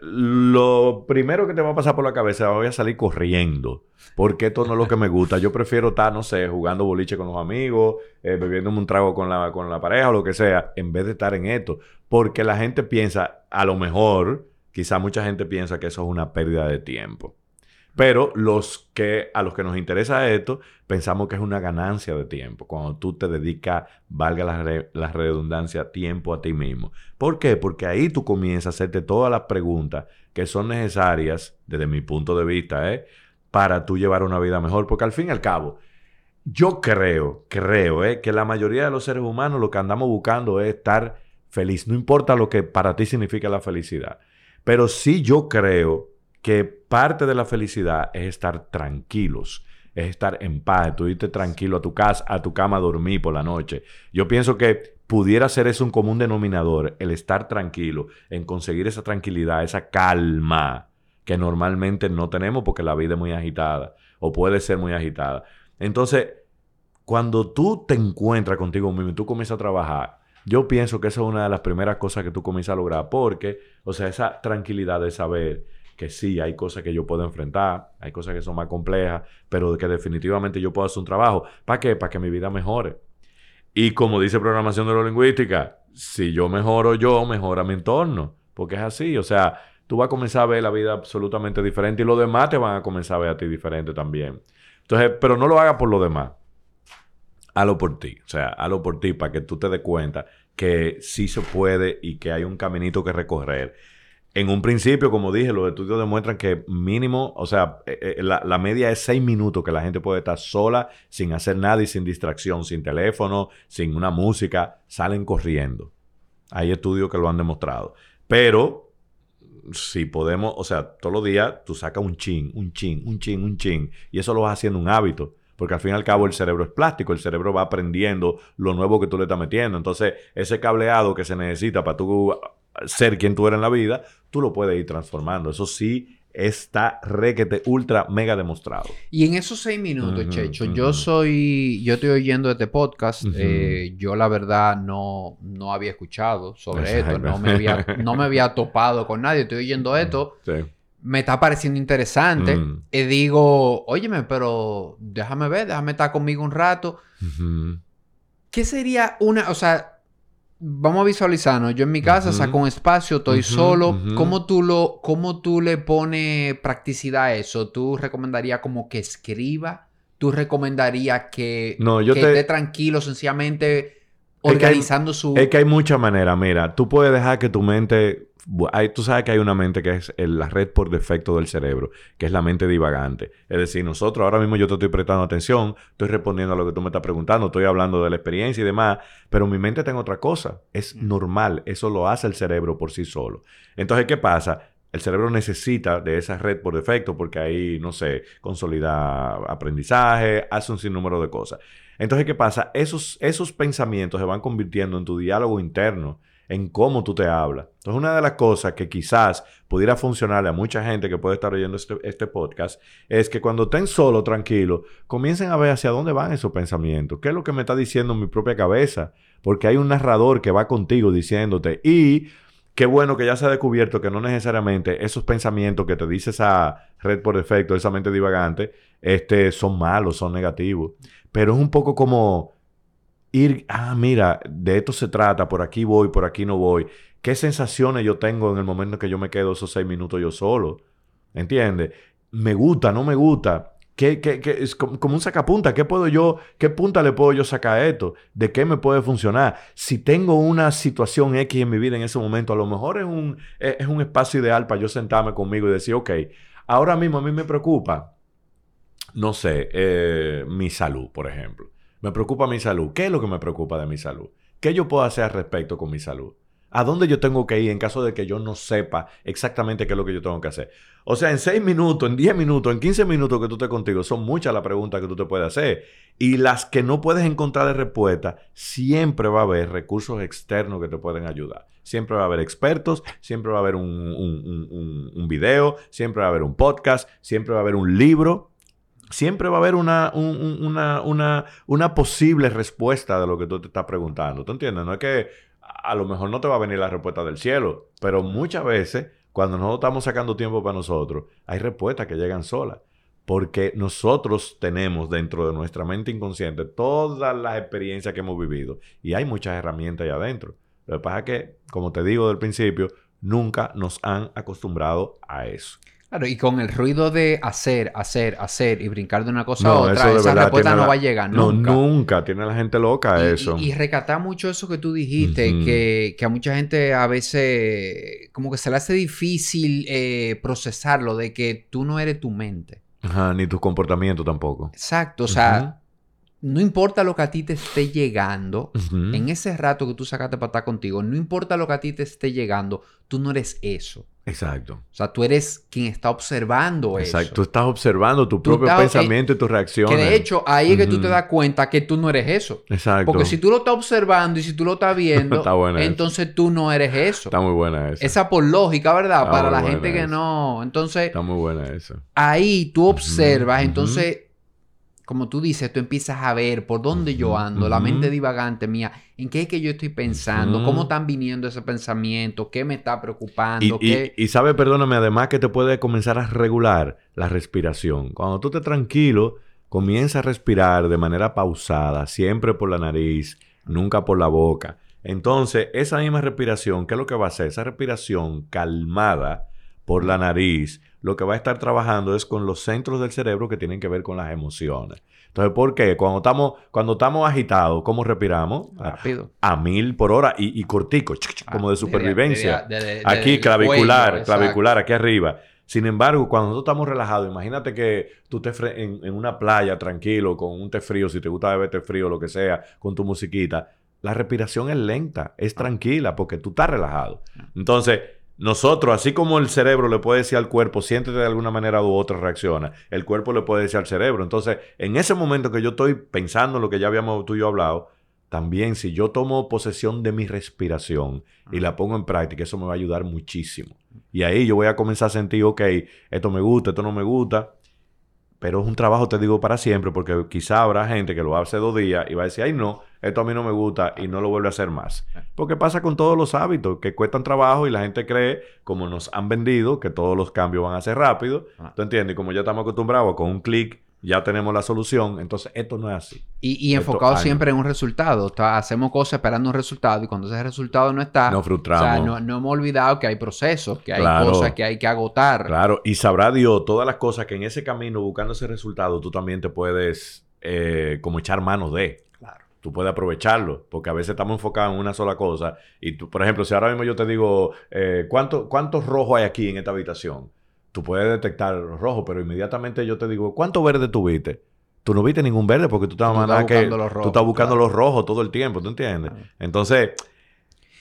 lo primero que te va a pasar por la cabeza, voy a salir corriendo. Porque esto no es lo que me gusta. Yo prefiero estar, no sé, jugando boliche con los amigos, eh, bebiéndome un trago con la, con la pareja o lo que sea, en vez de estar en esto. Porque la gente piensa, a lo mejor, quizá mucha gente piensa que eso es una pérdida de tiempo. Pero los que, a los que nos interesa esto, pensamos que es una ganancia de tiempo. Cuando tú te dedicas, valga la, re- redundancia, tiempo a ti mismo. ¿Por qué? Porque ahí tú comienzas a hacerte todas las preguntas que son necesarias, desde mi punto de vista, ¿eh? para tú llevar una vida mejor. Porque al fin y al cabo, yo creo, creo, ¿eh? que la mayoría de los seres humanos lo que andamos buscando es estar feliz. No importa lo que para ti significa la felicidad. Pero sí yo creo que parte de la felicidad es estar tranquilos, es estar en paz, tú irte tranquilo a tu casa, a tu cama a dormir por la noche. Yo pienso que pudiera ser eso un común denominador, el estar tranquilo, en conseguir esa tranquilidad, esa calma que normalmente no tenemos porque la vida es muy agitada o puede ser muy agitada. Entonces, cuando tú te encuentras contigo mismo y tú comienzas a trabajar, yo pienso que esa es una de las primeras cosas que tú comienzas a lograr porque, o sea, esa tranquilidad de saber que sí, hay cosas que yo puedo enfrentar, hay cosas que son más complejas, pero que definitivamente yo puedo hacer un trabajo. ¿Para qué? Para que mi vida mejore. Y como dice programación neurolingüística, si yo mejoro yo, mejora mi entorno. Porque es así, o sea, tú vas a comenzar a ver la vida absolutamente diferente y los demás te van a comenzar a ver a ti diferente también. Entonces, pero no lo hagas por los demás. Halo por ti. O sea, halo por ti para que tú te des cuenta que sí se puede y que hay un caminito que recorrer. En un principio, como dije, los estudios demuestran que mínimo, o sea, eh, eh, la, la media es seis minutos que la gente puede estar sola, sin hacer nada y sin distracción, sin teléfono, sin una música, salen corriendo. Hay estudios que lo han demostrado. Pero, si podemos, o sea, todos los días tú sacas un chin, un chin, un chin, un chin, y eso lo vas haciendo un hábito. Porque al fin y al cabo el cerebro es plástico, el cerebro va aprendiendo lo nuevo que tú le estás metiendo. Entonces, ese cableado que se necesita para tú ser quien tú eres en la vida, tú lo puedes ir transformando. Eso sí está requete ultra mega demostrado. Y en esos seis minutos, Checho, yo soy, yo estoy oyendo este podcast. Eh, yo la verdad no, no había escuchado sobre Exacto. esto, no me, había, [LAUGHS] no me había topado con nadie. Estoy oyendo esto, Sí. me está pareciendo interesante. Y digo, óyeme, pero déjame ver, déjame estar conmigo un rato. ¿Qué sería una, o sea, vamos a visualizarnos. Yo en mi casa Ujú. saco un espacio, estoy solo. ¿Cómo tú lo, cómo tú le pones practicidad a eso? ¿Tú recomendarías como que escriba? ¿Tú recomendarías que, No, yo que te- esté tranquilo, sencillamente organizando su... Es que hay muchas maneras. Mira, tú puedes dejar que tu mente... tú sabes que hay una mente que es la red por defecto del cerebro, que es la mente divagante. Es decir, nosotros ahora mismo yo te estoy prestando atención, estoy respondiendo a lo que tú me estás preguntando, estoy hablando de la experiencia y demás, pero mi mente está en otra cosa. Es mm. normal, eso lo hace el cerebro por sí solo. Entonces, ¿qué pasa? El cerebro necesita de esa red por defecto porque ahí, no sé, consolida aprendizaje, hace un sinnúmero de cosas. Entonces, ¿qué pasa? Esos, esos pensamientos se van convirtiendo en tu diálogo interno, en cómo tú te hablas. Entonces, una de las cosas que quizás pudiera funcionarle a mucha gente que puede estar oyendo este, este podcast es que cuando estén solo, tranquilo, comiencen a ver hacia dónde van esos pensamientos. ¿Qué es lo que me está diciendo mi propia cabeza? Porque hay un narrador que va contigo diciéndote y qué bueno que ya se ha descubierto que no necesariamente esos pensamientos que te dice esa red por defecto, esa mente divagante, este, son malos, son negativos. Pero es un poco como ir, ah, mira, de esto se trata, por aquí voy, por aquí no voy. ¿Qué sensaciones yo tengo en el momento que yo me quedo esos seis minutos yo solo? ¿Entiendes? Me gusta, no me gusta. ¿Qué, qué, qué? Es como, un sacapunta. ¿Qué puedo yo, qué punta le puedo yo sacar a esto? ¿De qué me puede funcionar? Si tengo una situación X en mi vida en ese momento, a lo mejor es un, es un espacio ideal para yo sentarme conmigo y decir, ok, ahora mismo a mí me preocupa no sé, eh, mi salud, por ejemplo. Me preocupa mi salud. ¿Qué es lo que me preocupa de mi salud? ¿Qué yo puedo hacer al respecto con mi salud? ¿A dónde yo tengo que ir en caso de que yo no sepa exactamente qué es lo que yo tengo que hacer? O sea, en 6 minutos, en 10 minutos, en 15 minutos que tú estés contigo, son muchas las preguntas que tú te puedes hacer. Y las que no puedes encontrar respuesta, siempre va a haber recursos externos que te pueden ayudar. Siempre va a haber expertos, siempre va a haber un, un video, siempre va a haber un podcast, siempre va a haber un libro siempre va a haber una, una, una, posible respuesta de lo que tú te estás preguntando. ¿Tú entiendes? No es que a lo mejor no te va a venir la respuesta del cielo, pero muchas veces, cuando nosotros estamos sacando tiempo para nosotros, hay respuestas que llegan solas. Porque nosotros tenemos dentro de nuestra mente inconsciente todas las experiencias que hemos vivido y hay muchas herramientas ahí adentro. Lo que pasa es que, como te digo del principio, nunca nos han acostumbrado a eso. Claro, y con el ruido de hacer, hacer, hacer y brincar de una cosa a otra, esa respuesta no va a llegar nunca. No, nunca. Tiene la gente loca eso. Y, recatar mucho eso que tú dijiste, que, a mucha gente a veces como que se le hace difícil eh, procesarlo de que tú no eres tu mente. Ajá, ni tu comportamiento tampoco. Exacto, o sea, no importa lo que a ti te esté llegando, en ese rato que tú sacaste para estar contigo, no importa lo que a ti te esté llegando, tú no eres eso. Exacto. O sea, tú eres quien está observando eso. Exacto. Tú estás observando tu propio eh, pensamiento y tus reacciones. Que de hecho, ahí es que tú te das cuenta que tú no eres eso. Exacto. Porque si tú lo estás observando y si tú lo estás viendo, [LAUGHS] entonces tú no eres eso. Está muy buena esa. Esa por lógica, ¿verdad? Para la gente que no. Entonces. Está muy buena esa. Ahí tú observas, entonces como tú dices, tú empiezas a ver por dónde yo ando, la mente divagante mía, en qué es que yo estoy pensando, cómo están viniendo ese pensamiento, qué me está preocupando. Y, y, sabe, perdóname, además que te puede comenzar a regular la respiración. Cuando tú estés tranquilo, comienza a respirar de manera pausada, siempre por la nariz, nunca por la boca. Entonces, esa misma respiración, ¿qué es lo que va a hacer? Esa respiración calmada por la nariz, lo que va a estar trabajando es con los centros del cerebro que tienen que ver con las emociones. Entonces, ¿por qué? Cuando estamos, cuando estamos agitados, ¿cómo respiramos? Rápido. A, mil por hora y, cortico, como de supervivencia. aquí, clavicular, clavicular, aquí arriba. Sin embargo, cuando nosotros estamos relajados, imagínate que tú estés en, en, una playa tranquilo, con un té frío, si te gusta beber té frío, lo que sea, con tu musiquita, la respiración es lenta, es tranquila, porque tú estás relajado. Entonces, nosotros, así como el cerebro le puede decir al cuerpo, siéntete de alguna manera u otra, reacciona, el cuerpo le puede decir al cerebro. Entonces, en ese momento que yo estoy pensando en lo que ya habíamos tú y yo hablado, también si yo tomo posesión de mi respiración y la pongo en práctica, eso me va a ayudar muchísimo. Y ahí yo voy a comenzar a sentir, ok, esto me gusta, esto no me gusta. Pero es un trabajo, te digo, para siempre, porque quizá habrá gente que lo hace dos días y va a decir, ay, no, esto a mí no me gusta y no lo vuelve a hacer más. Porque pasa con todos los hábitos que cuestan trabajo y la gente cree, como nos han vendido, que todos los cambios van a ser rápidos. Ah. ¿Tú entiendes? Como ya estamos acostumbrados con un clic ya tenemos la solución. Entonces, esto no es así. Y, enfocado siempre en un resultado. hacemos cosas esperando un resultado y cuando ese resultado no está... Nos frustramos. O sea, no, no hemos olvidado que hay procesos, que hay cosas que hay que agotar. Claro, y sabrá Dios todas las cosas que en ese camino, buscando ese resultado, tú también te puedes eh, como echar mano de. Claro. tú puedes aprovecharlo, porque a veces estamos enfocados en una sola cosa. Y tú, por ejemplo, si ahora mismo yo te digo, eh, ¿cuánto, ¿cuántos rojos hay aquí en esta habitación? Tú puedes detectar los rojos, pero inmediatamente yo te digo, ¿cuánto verde tuviste? Tú no viste ningún verde porque tú Tú que, buscando los tú rojos, estás buscando claro. los rojos todo el tiempo, ¿tú entiendes? Entonces,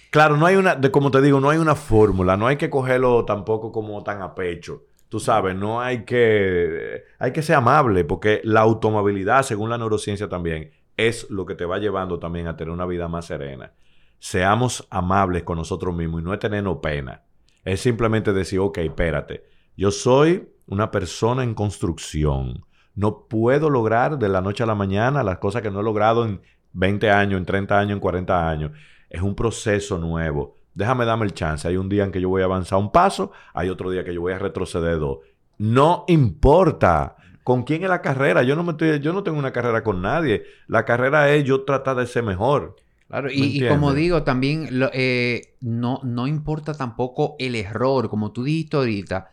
claro, no hay una, de, como te digo, no hay una fórmula, no hay que cogerlo tampoco como tan a pecho. Tú sabes, no hay que, hay que ser amable porque la automabilidad, según la neurociencia también, es lo que te va llevando también a tener una vida más serena. Seamos amables con nosotros mismos y no es tenernos pena. Es simplemente decir, ok, espérate, yo soy una persona en construcción. No puedo lograr de la noche a la mañana las cosas que no he logrado en 20 años, en 30 años, en 40 años. Es un proceso nuevo. Déjame darme el chance. Hay un día en que yo voy a avanzar un paso, hay otro día que yo voy a retroceder dos. No importa con quién es la carrera. Yo no, me estoy, yo no tengo una carrera con nadie. La carrera es yo tratar de ser mejor. Claro, ¿Me y, y como digo, también lo- eh, no, no importa tampoco el error, como tú dijiste ahorita.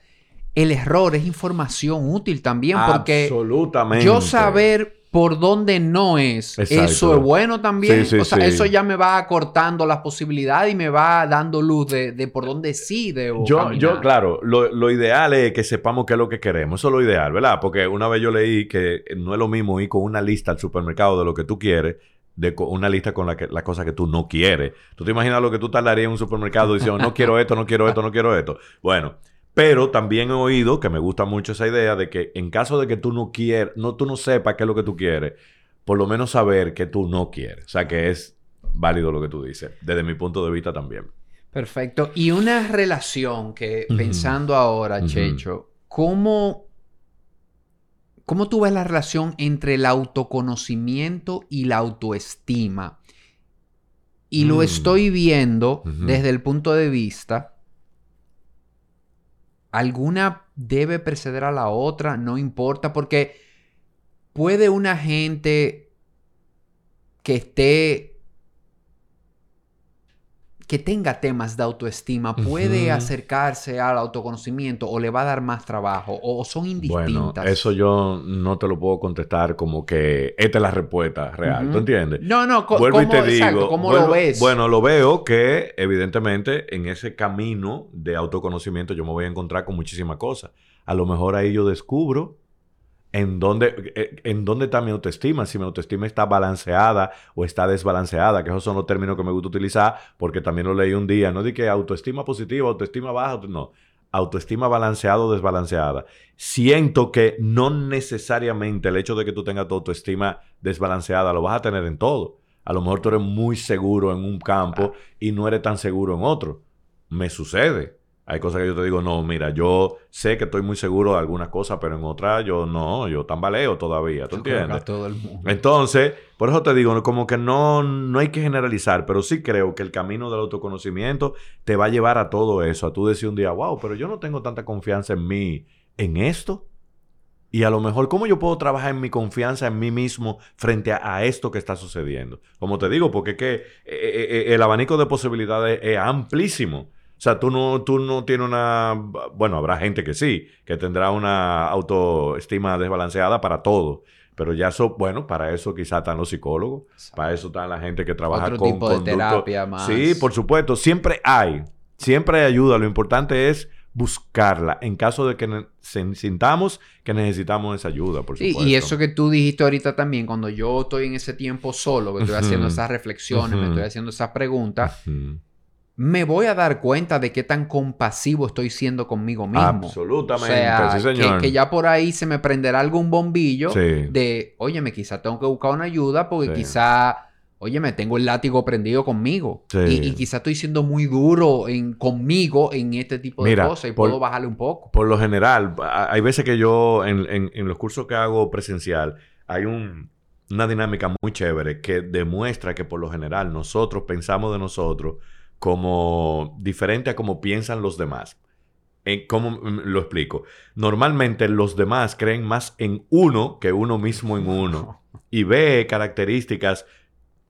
El error es información útil también, porque Absolutamente. yo saber por dónde no es, Exacto. eso es bueno también. Sí, sí, o sea, sí. eso ya me va acortando las posibilidades y me va dando luz de, de por dónde sí debo Yo, caminar. yo, claro, lo, lo ideal es que sepamos qué es lo que queremos. Eso es lo ideal, ¿verdad? Porque una vez yo leí que no es lo mismo ir con una lista al supermercado de lo que tú quieres, de una lista con la que, las cosas que tú no quieres. Tú te imaginas lo que tú tardarías en un supermercado diciendo, no quiero esto, no quiero esto, no quiero esto. Bueno, pero también he oído, que me gusta mucho esa idea, de que en caso de que tú no quieras, no, tú no sepas qué es lo que tú quieres, por lo menos saber que tú no quieres. O sea, que es válido lo que tú dices, desde mi punto de vista también. Perfecto. Y una relación que, pensando ahora. Checho, ¿cómo, ¿cómo tú ves la relación entre el autoconocimiento y la autoestima? Y lo Mm. estoy viendo desde el punto de vista, alguna debe preceder a la otra, no importa, porque puede una gente que esté que tenga temas de autoestima puede acercarse al autoconocimiento o le va a dar más trabajo o, son Bueno, indistintas. eso yo no te lo puedo contestar como que esta es la respuesta real. Ujú. ¿Tú entiendes? No, no, Vuelvo y ¿cómo, te exacto, digo. ¿cómo lo ves? Bueno, lo veo que evidentemente en ese camino de autoconocimiento yo me voy a encontrar con muchísimas cosas. A lo mejor ahí yo descubro en dónde, eh, en dónde está mi autoestima, si mi autoestima está balanceada o está desbalanceada, que esos son los términos que me gusta utilizar porque también lo leí un día. No di que autoestima positiva, autoestima baja, no. Autoestima balanceada o desbalanceada. Siento que no necesariamente el hecho de que tú tengas tu autoestima desbalanceada lo vas a tener en todo. A lo mejor tú eres muy seguro en un campo y no eres tan seguro en otro. Me sucede. Hay cosas que yo te digo, no, mira, yo sé que estoy muy seguro de algunas cosas, pero en otras yo no, yo tambaleo todavía, ¿tú Yo creo que a entiendes? todo el mundo. Entonces, por eso te digo, como que no, no hay que generalizar, pero sí creo que el camino del autoconocimiento te va a llevar a todo eso, a tú decir un día, wow, pero yo no tengo tanta confianza en mí, en esto. Y a lo mejor, ¿cómo yo puedo trabajar en mi confianza en mí mismo frente a, a esto que está sucediendo? Como te digo, porque es que eh, eh, eh, el abanico de posibilidades es amplísimo. O sea, tú no, tú no tienes una... Bueno, habrá gente que sí, que tendrá una autoestima desbalanceada para todo. Pero ya eso, bueno, para eso quizás están los psicólogos, para eso están la gente que trabaja Otro con tipo de conducto- terapia más. Sí, por supuesto, siempre hay, siempre hay ayuda. Lo importante es buscarla en caso de que sintamos que necesitamos esa ayuda, por Sí, supuesto. y eso que tú dijiste ahorita también, cuando yo estoy en ese tiempo solo, que estoy haciendo esas reflexiones, me estoy haciendo esas preguntas. Me voy a dar cuenta de qué tan compasivo estoy siendo conmigo mismo. Absolutamente, O sea, sí, que- señor. Que, ya por ahí se me prenderá algún bombillo Sí. de, óyeme, quizá tengo que buscar una ayuda porque Sí. quizá, óyeme, tengo el látigo prendido conmigo. Y, y quizá estoy siendo muy duro en, conmigo en este tipo de Mira, cosas y por- puedo bajarle un poco. Por lo general, hay veces que yo en, en- en los cursos que hago presencial, hay un- una dinámica muy chévere que demuestra que por lo general nosotros pensamos de nosotros como diferente a como piensan los demás. ¿Cómo lo explico? Normalmente los demás creen más en uno que uno mismo en uno [LAUGHS] y ve características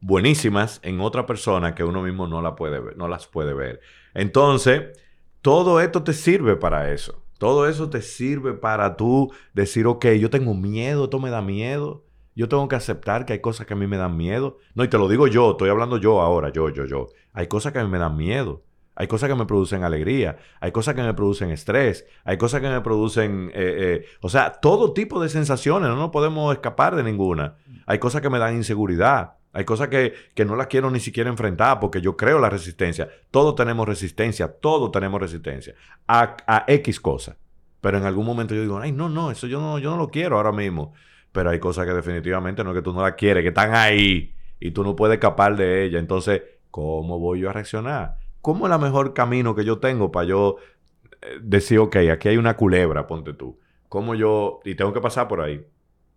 buenísimas en otra persona que uno mismo no, la puede ver, no las puede ver. Entonces, todo esto te sirve para eso. Todo eso te sirve para tú decir, ok, yo tengo miedo, esto me da miedo. Yo tengo que aceptar que hay cosas que a mí me dan miedo. No, y te lo digo yo, estoy hablando yo ahora, yo, yo, yo. Hay cosas que a mí me dan miedo. Hay cosas que me producen alegría, hay cosas que me producen estrés, hay cosas que me producen, eh, eh, o sea, todo tipo de sensaciones, no nos podemos escapar de ninguna. Hay cosas que me dan inseguridad, hay cosas que, que no las quiero ni siquiera enfrentar porque yo creo la resistencia. Todos tenemos resistencia, todos tenemos resistencia a, a X cosas. Pero en algún momento yo digo, ay, no, no, eso yo no, yo no lo quiero ahora mismo. Pero hay cosas que definitivamente no es que tú no las quieres, que están ahí y tú no puedes escapar de ellas. Entonces, ¿cómo voy yo a reaccionar? ¿Cómo es el mejor camino que yo tengo para yo eh, decir, ok, aquí hay una culebra, ponte tú? ¿Cómo yo, y tengo que pasar por ahí?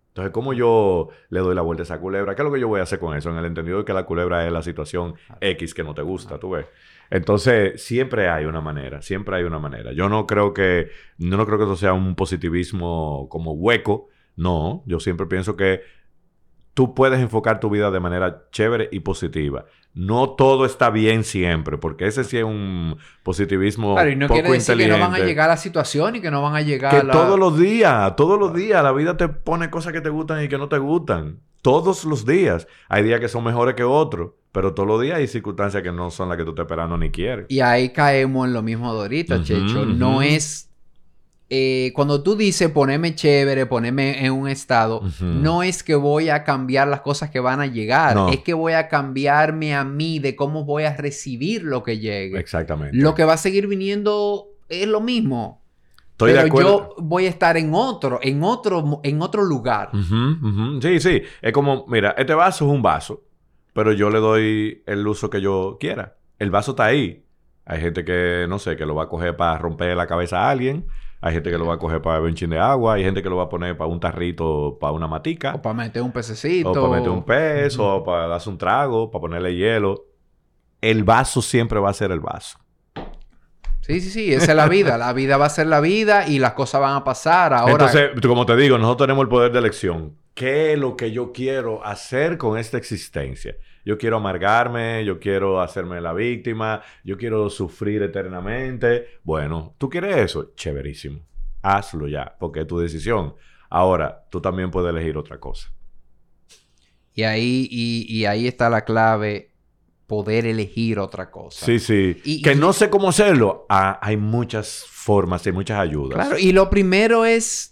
Entonces, ¿cómo yo le doy la vuelta a esa culebra? ¿Qué es lo que yo voy a hacer con eso? En el entendido de que la culebra es la situación X que no te gusta, tú ves. Entonces, siempre hay una manera, siempre hay una manera. Yo no creo que, yo no creo que eso sea un positivismo como hueco. No, yo siempre pienso que tú puedes enfocar tu vida de manera chévere y positiva. No todo está bien siempre, porque ese sí es un positivismo claro, y no quiere decir que no van a llegar a la situación y que no van a llegar que todos los días, todos los días la vida te pone cosas que te gustan y que no te gustan. Todos los días. Hay días que son mejores que otros, pero todos los días hay circunstancias que no son las que tú estás esperando ni quieres. Y ahí caemos en lo mismo de ahorita, Checho. No es eh, cuando tú dices ponerme chévere, ponerme en un estado, no es que voy a cambiar las cosas que van a llegar, es que voy a cambiarme a mí de cómo voy a recibir lo que llegue. Exactamente. Lo que va a seguir viniendo es lo mismo. Estoy pero yo voy a estar en otro, en otro, en otro lugar. Sí, sí. Es como, mira, este vaso es un vaso, pero yo le doy el uso que yo quiera. El vaso está ahí. Hay gente que, no sé, que lo va a coger para romper la cabeza a alguien. Hay gente que lo va a coger para beber un chin de agua. Hay gente que lo va a poner para un tarrito, para una matica. O para meter un pececito. O para meter un pez, o para darse un trago, para ponerle hielo. El vaso siempre va a ser el vaso. Sí, sí, sí. Esa es la vida. la vida va a ser la vida y las cosas van a pasar. Ahora... Entonces, como te digo, nosotros tenemos el poder de elección. ¿Qué es lo que yo quiero hacer con esta existencia? Yo quiero amargarme, yo quiero hacerme la víctima, yo quiero sufrir eternamente. Bueno, ¿tú quieres eso? Chéverísimo. Hazlo ya, porque es tu decisión. Ahora, tú también puedes elegir otra cosa. Y ahí, y, ahí está la clave, poder elegir otra cosa. Sí, sí. que no sé cómo hacerlo. Ah, hay muchas formas, y muchas ayudas. Claro, y lo primero es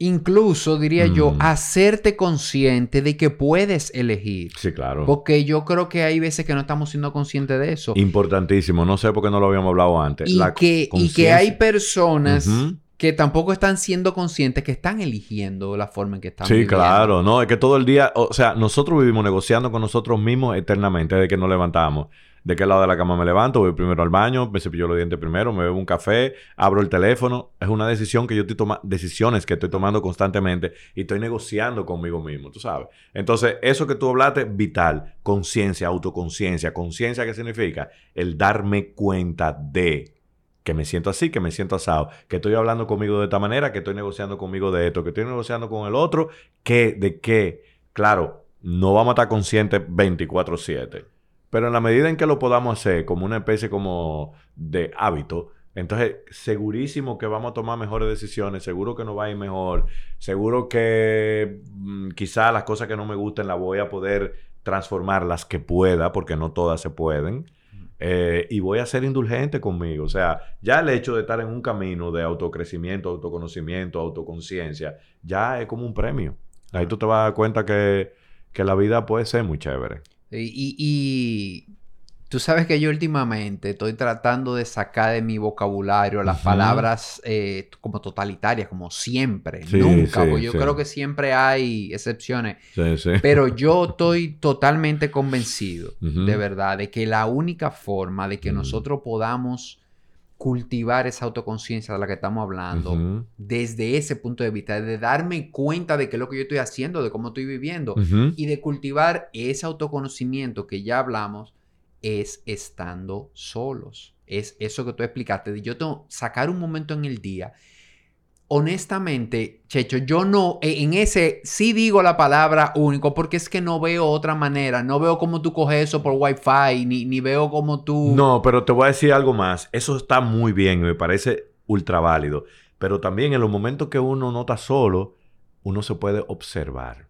incluso diría yo, mm. hacerte consciente de que puedes elegir. Sí, claro. Porque yo creo que hay veces que no estamos siendo conscientes de eso. Importantísimo. No sé por qué no lo habíamos hablado antes. Y, que, y que hay personas que tampoco están siendo conscientes que están eligiendo la forma en que están Sí, claro. No, es que todo el día... O sea, nosotros vivimos negociando con nosotros mismos eternamente desde que nos levantamos de qué lado de la cama me levanto, voy primero al baño, me cepillo los dientes primero, me bebo un café, abro el teléfono. Es una decisión que yo estoy tomando, decisiones que estoy tomando constantemente y estoy negociando conmigo mismo, tú sabes. Entonces, eso que tú hablaste, vital, conciencia, autoconciencia. Conciencia, ¿qué significa? El darme cuenta de que me siento así, que me siento asado, que estoy hablando conmigo de esta manera, que estoy negociando conmigo de esto, que estoy negociando con el otro, que, de qué. Claro, no vamos a estar conscientes 24/7 pero en la medida en que lo podamos hacer como una especie como de hábito, entonces segurísimo que vamos a tomar mejores decisiones, seguro que nos va a ir mejor, seguro que mm, quizá las cosas que no me gusten las voy a poder transformar las que pueda, porque no todas se pueden. Eh, y voy a ser indulgente conmigo. O sea, ya el hecho de estar en un camino de autocrecimiento, autoconocimiento, autoconciencia, ya es como un premio. Ahí tú te vas a dar cuenta que, que la vida puede ser muy chévere. Y, tú sabes que yo últimamente estoy tratando de sacar de mi vocabulario las palabras eh, como totalitarias, como siempre, nunca. yo creo que siempre hay excepciones. Pero yo estoy totalmente convencido, de verdad, de que la única forma de que nosotros podamos cultivar esa autoconciencia de la que estamos hablando desde ese punto de vista, de darme cuenta de qué es lo que yo estoy haciendo, de cómo estoy viviendo y de cultivar ese autoconocimiento que ya hablamos es estando solos. Es eso que tú explicaste, de yo tengo sacar un momento en el día honestamente, Checho, yo no, e, en ese sí digo la palabra único porque es que no veo otra manera. No veo cómo tú coges eso por Wi-Fi, ni, ni veo cómo tú... No, pero te voy a decir algo más. Eso está muy bien, me parece ultra válido. Pero también en los momentos que uno no está solo, uno se puede observar.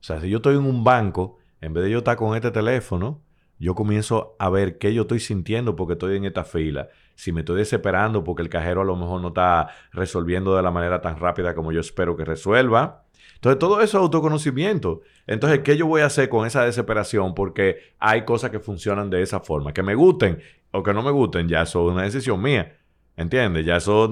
O sea, si yo estoy en un banco, en vez de yo estar con este teléfono, yo comienzo a ver qué yo estoy sintiendo porque estoy en esta fila. Si me estoy desesperando porque el cajero a lo mejor no está resolviendo de la manera tan rápida como yo espero que resuelva. Entonces, todo eso es autoconocimiento. Entonces, ¿qué yo voy a hacer con esa desesperación? Porque hay cosas que funcionan de esa forma. Que me gusten o que no me gusten, ya eso es una decisión mía. ¿Entiendes? Ya eso...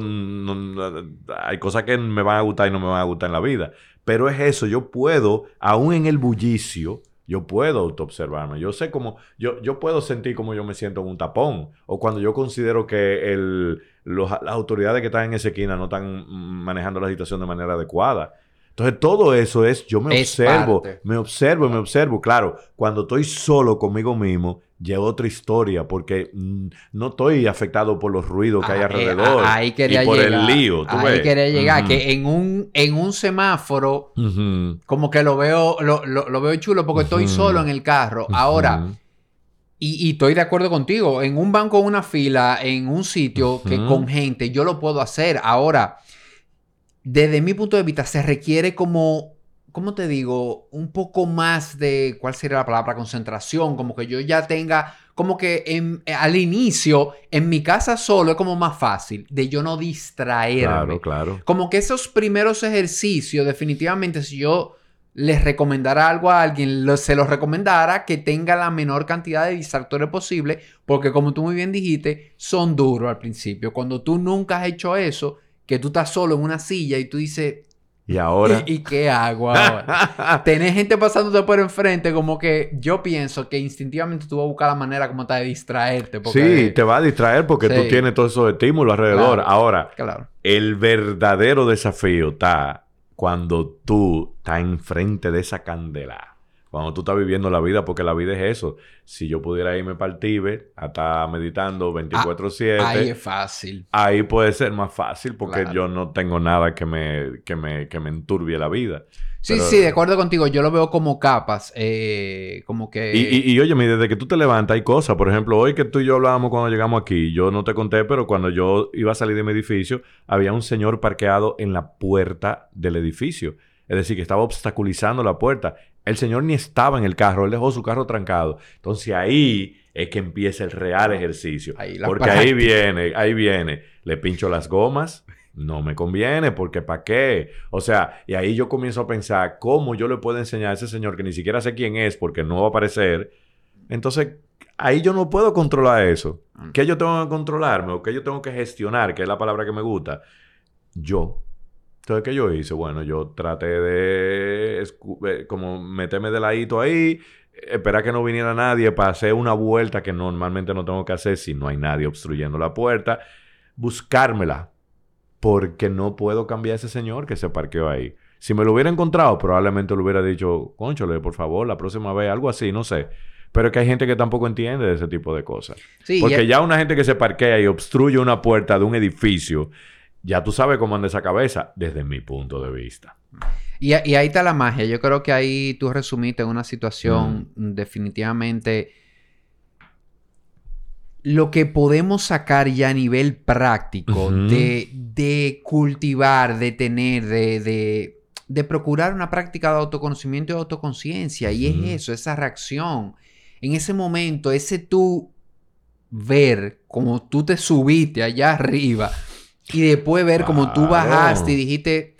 hay cosas que me van a gustar y no me van a gustar en la vida. Pero es eso, yo puedo, aún en el bullicio, yo puedo autoobservarme. Yo sé cómo, yo, yo puedo sentir cómo yo me siento en un tapón. O cuando yo considero que el, las autoridades que están en esa esquina no están manejando la situación de manera adecuada. Entonces, todo eso es, yo me observo, me observo, me observo. Claro, cuando estoy solo conmigo mismo, ya otra historia, porque mm, no estoy afectado por los ruidos que hay ah, eh, alrededor. ahí quería y por el lío. ahí quería llegar, que en un, en un semáforo, como que lo veo, lo, lo, veo chulo, porque estoy solo en el carro. Ahora, y, y, estoy de acuerdo contigo, en un banco, una fila, en un sitio que con gente, yo lo puedo hacer. Ahora desde mi punto de vista, se requiere como, ¿cómo te digo? Un poco más de, ¿cuál sería la palabra? Concentración, como que yo ya tenga, como que en, al inicio, en mi casa solo es como más fácil, de yo no distraerme. Claro, claro. Como que esos primeros ejercicios, definitivamente, si yo les recomendara algo a alguien, se los recomendara que tenga la menor cantidad de distractores posible, porque como tú muy bien dijiste, son duros al principio. Cuando tú nunca has hecho eso, que tú estás solo en una silla y tú dices, ¿y ahora? ¿Y, qué hago ahora? [LAUGHS] Tenés gente pasándote por enfrente, como que yo pienso que instintivamente tú vas a buscar la manera como está de distraerte. sí, te va a distraer porque tú tienes todos esos estímulos alrededor. ahora, claro. el verdadero desafío está cuando tú estás enfrente de esa candela cuando tú estás viviendo la vida, porque la vida es eso. Si yo pudiera irme para el Tíbet a estar meditando 24/7. Ah, ahí es fácil. Ahí puede ser más fácil porque yo no tengo nada que me, que me, que me enturbie la vida. Sí, sí, de acuerdo contigo. Yo lo veo como capas. Eh, como que... Y, y, y óyeme, desde que tú te levantas hay cosas. Por ejemplo, hoy que tú y yo hablábamos cuando llegamos aquí, yo no te conté, pero cuando yo iba a salir de mi edificio, había un señor parqueado en la puerta del edificio. Es decir, que estaba obstaculizando la puerta. El señor ni estaba en el carro, él dejó su carro trancado. Entonces ahí es que empieza el real ejercicio. porque ahí viene, ahí viene. Le pincho las gomas, no me conviene, porque ¿para qué? O sea, y ahí yo comienzo a pensar cómo yo le puedo enseñar a ese señor que ni siquiera sé quién es porque no va a aparecer. Entonces, ahí yo no puedo controlar eso. Mm. ¿Qué yo tengo que controlarme o qué yo tengo que gestionar, que es la palabra que me gusta? Yo. Entonces, ¿qué yo hice? Bueno, yo traté de eh, como meterme de ladito ahí, esperar que no viniera nadie para hacer una vuelta que normalmente no tengo que hacer si no hay nadie obstruyendo la puerta, buscármela, porque no puedo cambiar a ese señor que se parqueó ahí. Si me lo hubiera encontrado, probablemente le hubiera dicho, conchole, por favor, la próxima vez, algo así, no sé. Pero es que hay gente que tampoco entiende de ese tipo de cosas. Porque ya una gente que se parquea y obstruye una puerta de un edificio ya tú sabes cómo anda esa cabeza, desde mi punto de vista. Y, ahí está la magia. Yo creo que ahí tú resumiste una situación mm. definitivamente lo que podemos sacar ya a nivel práctico de, cultivar, de tener, de, de, procurar una práctica de autoconocimiento y autoconciencia. Y es eso, esa reacción. En ese momento, ese tú ver como tú te subiste allá arriba y después ver como tú bajaste y dijiste,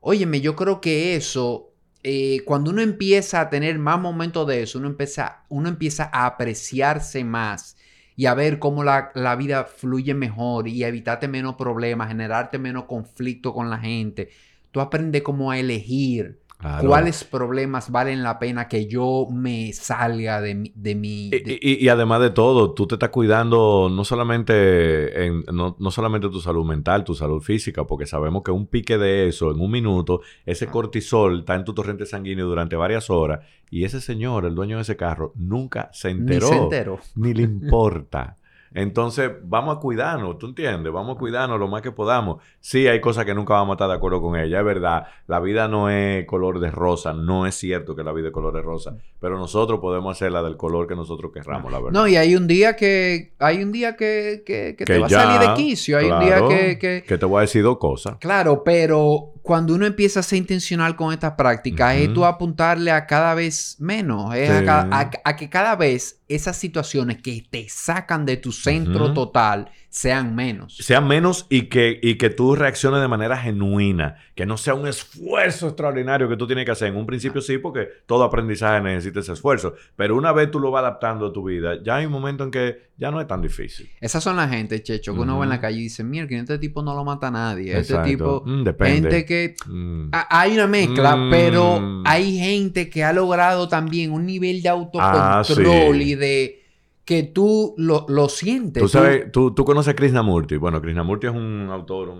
óyeme, yo creo que eso, eh, cuando uno empieza a tener más momentos de eso, uno empieza, uno empieza a apreciarse más y a ver cómo la, la vida fluye mejor y evitarte menos problemas, generarte menos conflicto con la gente. Tú aprendes cómo a elegir ¿Cuáles problemas valen la pena que yo me salga de mi... De mi Y, además de todo, tú te estás cuidando no solamente, en, no, solamente tu salud mental, tu salud física, porque sabemos que un pique de eso en un minuto, ese ah. cortisol está en tu torrente sanguíneo durante varias horas y ese señor, el dueño de ese carro, nunca se enteró. Ni se enteró. Ni le [LAUGHS] importa. Entonces, vamos a cuidarnos, ¿tú entiendes? Vamos a cuidarnos lo más que podamos. Sí, hay cosas que nunca vamos a estar de acuerdo con ella, es verdad. La vida no es color de rosa, no es cierto que la vida es color de rosa, pero nosotros podemos hacerla del color que nosotros querramos, la verdad. No, y hay un día que, hay un día que, que, te va a salir de quicio, hay un día que, que... te voy a decir dos cosas. Claro, pero cuando uno empieza a ser intencional con estas prácticas, es tú apuntarle a cada vez menos, es a, que cada vez esas situaciones que te sacan de tu centro total sean menos. Sean menos y que, y que tú reacciones de manera genuina, que no sea un esfuerzo extraordinario que tú tienes que hacer. En un principio sí, porque todo aprendizaje necesita ese esfuerzo, pero una vez tú lo vas adaptando a tu vida, ya hay un momento en que ya no es tan difícil. Esas son la gente, Checho, que uno va en la calle y dice, mira, que este tipo no lo mata a nadie. Este tipo, mm, gente que... Mm. hay una mezcla, mm. pero hay gente que ha logrado también un nivel de autocontrol ah, y de que tú lo, lo sientes. Tú sabes, tú, tú conoces a Krishnamurti. Bueno, Krishnamurti es un autor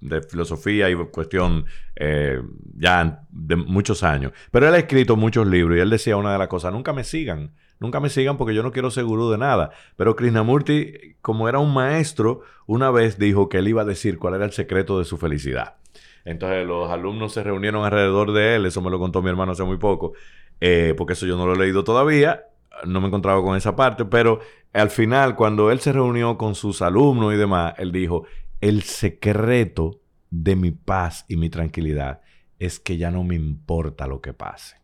de filosofía y cuestión eh, ya de muchos años. Pero él ha escrito muchos libros y él decía una de las cosas, nunca me sigan, nunca me sigan porque yo no quiero seguro de nada. Pero Krishnamurti, como era un maestro, una vez dijo que él iba a decir cuál era el secreto de su felicidad. Entonces los alumnos se reunieron alrededor de él, eso me lo contó mi hermano hace muy poco, eh, porque eso yo no lo he leído todavía, no me encontraba con esa parte, pero al final, cuando él se reunió con sus alumnos y demás, él dijo, el secreto de mi paz y mi tranquilidad es que ya no me importa lo que pase.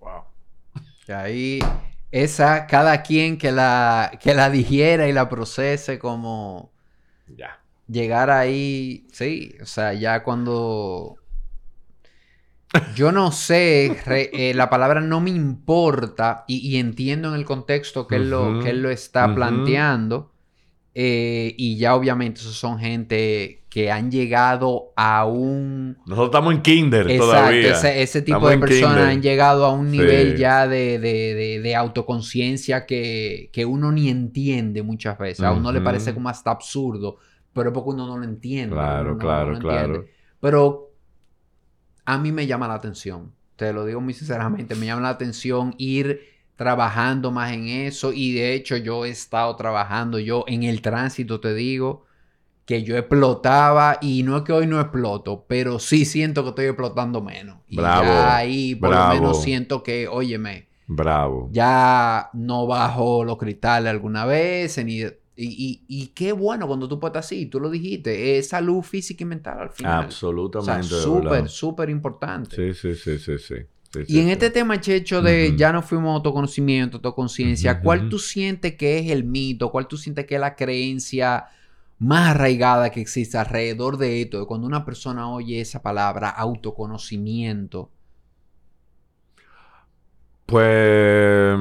Wow. Y ahí, esa, cada quien que la, que la digiera y la procese como... Ya. Llegar ahí, sí, o sea, ya cuando yo no sé, eh, la palabra no me importa y, entiendo en el contexto que, él, lo, que él lo está planteando. Eh, y ya obviamente esos son gente que han llegado a un... Nosotros estamos en kinder todavía. Ese, ese tipo de personas han llegado a un nivel ya de, de, de, autoconciencia que, que, uno ni entiende muchas veces. A uno le parece como hasta absurdo, pero es porque uno no lo entiende. Claro, claro, claro. Pero a mí me llama la atención. Te lo digo muy sinceramente, me llama la atención ir trabajando más en eso y de hecho yo he estado trabajando yo en el tránsito, te digo, que yo explotaba y no es que hoy no exploto, pero sí siento que estoy explotando menos. Y ya ahí por lo menos siento que, óyeme, bravo. Ya no bajo los cristales alguna vez, ni y, y, qué bueno cuando tú puedes así, tú lo dijiste, es salud física y mental al final. Absolutamente. súper, súper importante. Sí, sí, sí, sí, sí. y en este tema, Checho, de ya no fuimos autoconocimiento, autoconciencia, ¿cuál tú sientes que es el mito? ¿Cuál tú sientes que es la creencia más arraigada que existe alrededor de esto? De cuando una persona oye esa palabra, autoconocimiento. Pues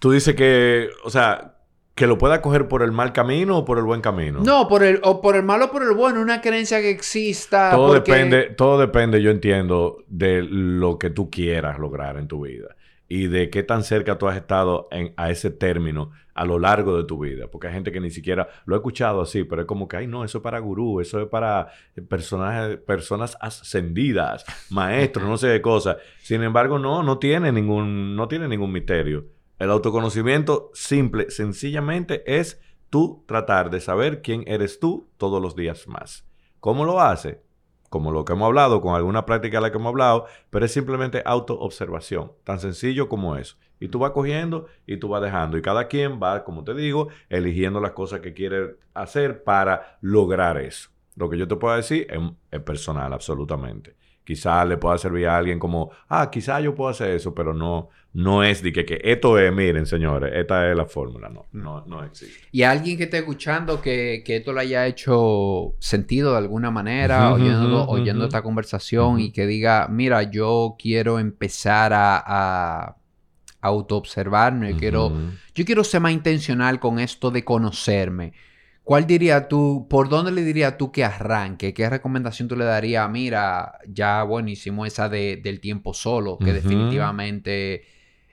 tú dices que, o sea, que lo pueda coger por el mal camino o por el buen camino. No, por el, o por el malo o por el bueno, una creencia que exista. Todo depende, todo depende, yo entiendo, de lo que tú quieras lograr en tu vida. Y de qué tan cerca tú has estado a ese término a lo largo de tu vida. Porque hay gente que ni siquiera lo ha escuchado así, pero es como que, ay, no, eso es para gurú, eso es para personajes, personas ascendidas, maestros, no sé qué cosas. Sin embargo, no, no tiene ningún, no tiene ningún misterio. El autoconocimiento simple, sencillamente es tú tratar de saber quién eres tú todos los días más. ¿Cómo lo hace? Como lo que hemos hablado, con alguna práctica de la que hemos hablado, pero es simplemente autoobservación, tan sencillo como eso. Y tú vas cogiendo y tú vas dejando. Y cada quien va, como te digo, eligiendo las cosas que quiere hacer para lograr eso. Lo que yo te puedo decir es, es personal, absolutamente. Quizá le pueda servir a alguien como, ah, quizá yo puedo hacer eso, pero no, no es de que, que esto es, miren, señores, esta es la fórmula. No, no, no existe. Y alguien que esté escuchando que, que esto le haya hecho sentido de alguna manera, oyendo, oyendo esta conversación y que diga, mira, yo quiero empezar a, a autoobservarme, quiero, yo quiero ser más intencional con esto de conocerme. ¿Cuál diría tú, por dónde le dirías tú que arranque? ¿Qué recomendación tú le darías? Mira, ya buenísimo esa de, del tiempo solo, que definitivamente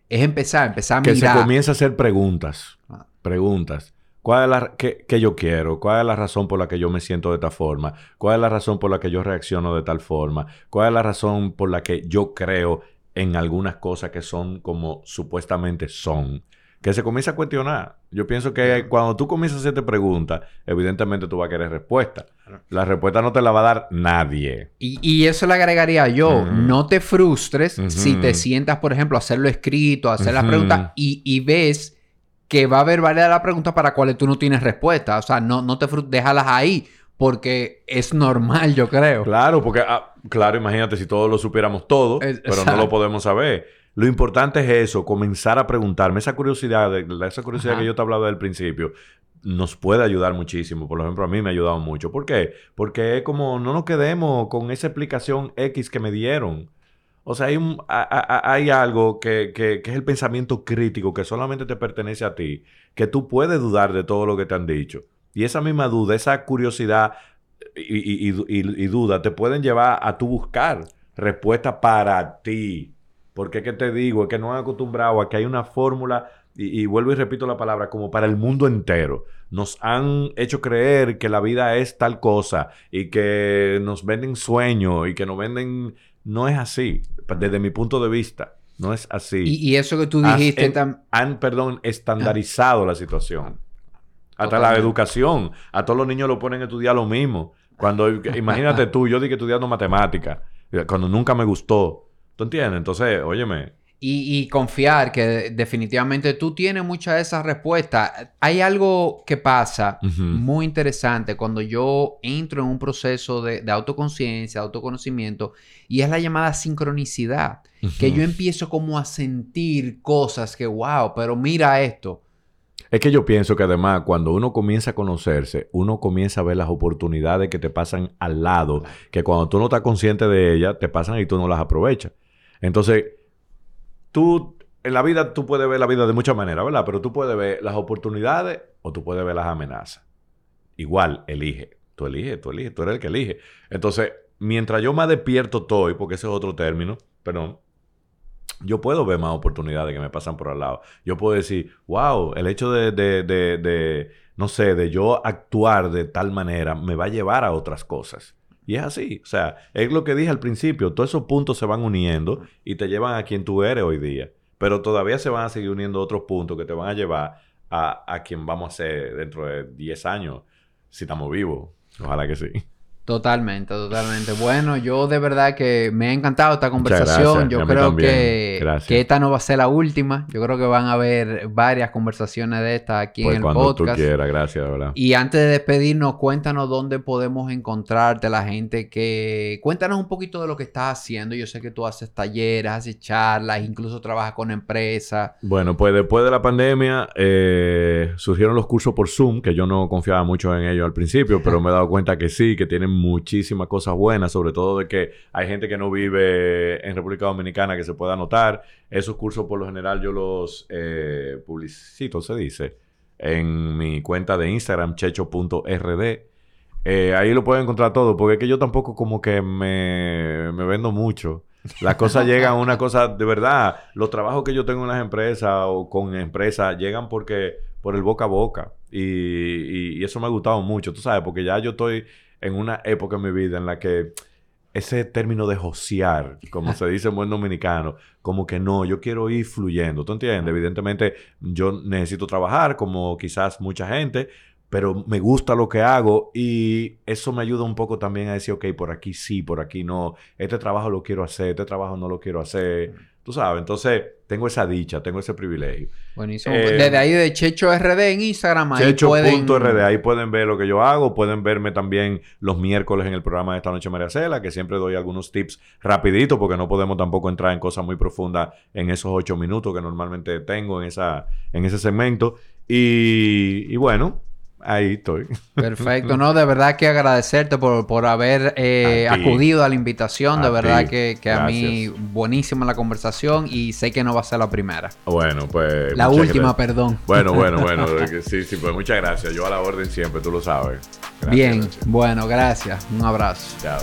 es empezar, empezar a mirar. Que se comience a hacer preguntas. Ah. Preguntas. ¿Cuál es la qué, yo quiero? ¿Cuál es la razón por la que yo me siento de esta forma? ¿Cuál es la razón por la que yo reacciono de tal forma? ¿Cuál es la razón por la que yo creo en algunas cosas que son como supuestamente son? Que se comienza a cuestionar. Yo pienso que cuando tú comienzas a hacerte preguntas, evidentemente tú vas a querer respuesta. La respuesta no te la va a dar nadie. Y, eso le agregaría yo, no te frustres si te sientas, por ejemplo, a hacerlo escrito, a hacer las preguntas y, ves que va a haber varias de las preguntas para las cuales tú no tienes respuesta. O sea, no, no te frustres, déjalas ahí. porque es normal, yo creo. Claro, porque, ah, claro, imagínate si todos lo supiéramos todo, pero no lo podemos saber. Lo importante es eso, comenzar a preguntarme. Esa curiosidad, esa curiosidad que yo te hablaba del principio, nos puede ayudar muchísimo. Por ejemplo, a mí me ha ayudado mucho. ¿Por qué? Porque es como no nos quedemos con esa explicación X que me dieron. O sea, hay, hay algo que, que, es el pensamiento crítico que solamente te pertenece a ti, que tú puedes dudar de todo lo que te han dicho. Y esa misma duda, esa curiosidad y, y duda te pueden llevar a tú buscar respuesta para ti. Porque es que te digo, es que no han acostumbrado a que hay una fórmula y, vuelvo y repito la palabra, como para el mundo entero. Nos han hecho creer que la vida es tal cosa y que nos venden sueños y que nos venden... No es así, desde mi punto de vista. No es así. Y, eso que tú dijiste también... Han, perdón, estandarizado la situación. Hasta la educación. A todos los niños lo ponen a estudiar lo mismo. Cuando, imagínate tú, yo dije estudiando matemática, cuando nunca me gustó. ¿Tú entiendes? Entonces, óyeme, y, confiar que definitivamente tú tienes muchas de esas respuestas. Hay algo que pasa muy interesante cuando yo entro en un proceso de, autoconciencia, autoconocimiento, y es la llamada sincronicidad, que yo empiezo como a sentir cosas que, wow, pero mira esto. Es que yo pienso que además cuando uno comienza a conocerse, uno comienza a ver las oportunidades que te pasan al lado, que cuando tú no estás consciente de ellas, te pasan y tú no las aprovechas. Entonces, tú, en la vida, tú puedes ver la vida de muchas maneras, ¿verdad? Pero tú puedes ver las oportunidades o tú puedes ver las amenazas. Igual, elige. Tú eliges, tú eliges, tú eres el que elige. Entonces, mientras yo más despierto estoy, porque ese es otro término, perdón, yo puedo ver más oportunidades que me pasan por al lado. Yo puedo decir, wow, el hecho de, de, de, de, no sé, de yo actuar de tal manera me va a llevar a otras cosas. Y es así. O sea, es lo que dije al principio. Todos esos puntos se van uniendo y te llevan a quien tú eres hoy día. Pero todavía se van a seguir uniendo otros puntos que te van a llevar a, a quien vamos a ser dentro de 10 años, si estamos vivos. Ojalá que sí. Totalmente, totalmente. Bueno, yo de verdad que me ha encantado esta conversación. Yo creo que, que, esta no va a ser la última. Yo creo que van a haber varias conversaciones de estas aquí en pues el cuando podcast. Tú quieras, gracias, verdad. Y antes de despedirnos, cuéntanos dónde podemos encontrarte, la gente que. Cuéntanos un poquito de lo que estás haciendo. Yo sé que tú haces talleres, haces charlas, incluso trabajas con empresas. Bueno, pues después de la pandemia eh, surgieron los cursos por Zoom, que yo no confiaba mucho en ellos al principio, pero me he dado cuenta que sí, que tienen muchísimas cosas buenas, sobre todo de que hay gente que no vive en República Dominicana que se pueda anotar. Esos cursos por lo general yo los eh, publicito, se dice, en mi cuenta de Instagram, checho.rd. Eh, ahí lo pueden encontrar todo, porque es que yo tampoco como que me, me vendo mucho. Las cosas llegan una cosa de verdad. Los trabajos que yo tengo en las empresas o con empresas llegan porque por el boca a boca. Y, y, eso me ha gustado mucho, tú sabes, porque ya yo estoy en una época en mi vida en la que ese término de josear, como se dice en buen dominicano, como que no, yo quiero ir fluyendo, ¿tú entiendes? Evidentemente yo necesito trabajar como quizás mucha gente, pero me gusta lo que hago y eso me ayuda un poco también a decir, ok, por aquí sí, por aquí no, este trabajo lo quiero hacer, este trabajo no lo quiero hacer. Tú sabes, entonces tengo esa dicha, tengo ese privilegio. Buenísimo. Eh, Desde ahí de Checho RD en Instagram, ahí Checho.rd, ahí pueden ver lo que yo hago, pueden verme también los miércoles en el programa de esta noche María Cela, que siempre doy algunos tips rapidito, porque no podemos tampoco entrar en cosas muy profundas en esos ocho minutos que normalmente tengo en, esa, en ese segmento. Y, y bueno, Ahí estoy. Perfecto, no, de verdad que agradecerte por, haber eh, acudido a la invitación, de verdad que, a mí buenísima la conversación y sé que no va a ser la primera. Bueno, pues... La última, perdón. Bueno, bueno, [LAUGHS] bueno, sí, sí, pues muchas gracias, yo a la orden siempre, tú lo sabes. Bien, bueno, gracias, un abrazo. Chao.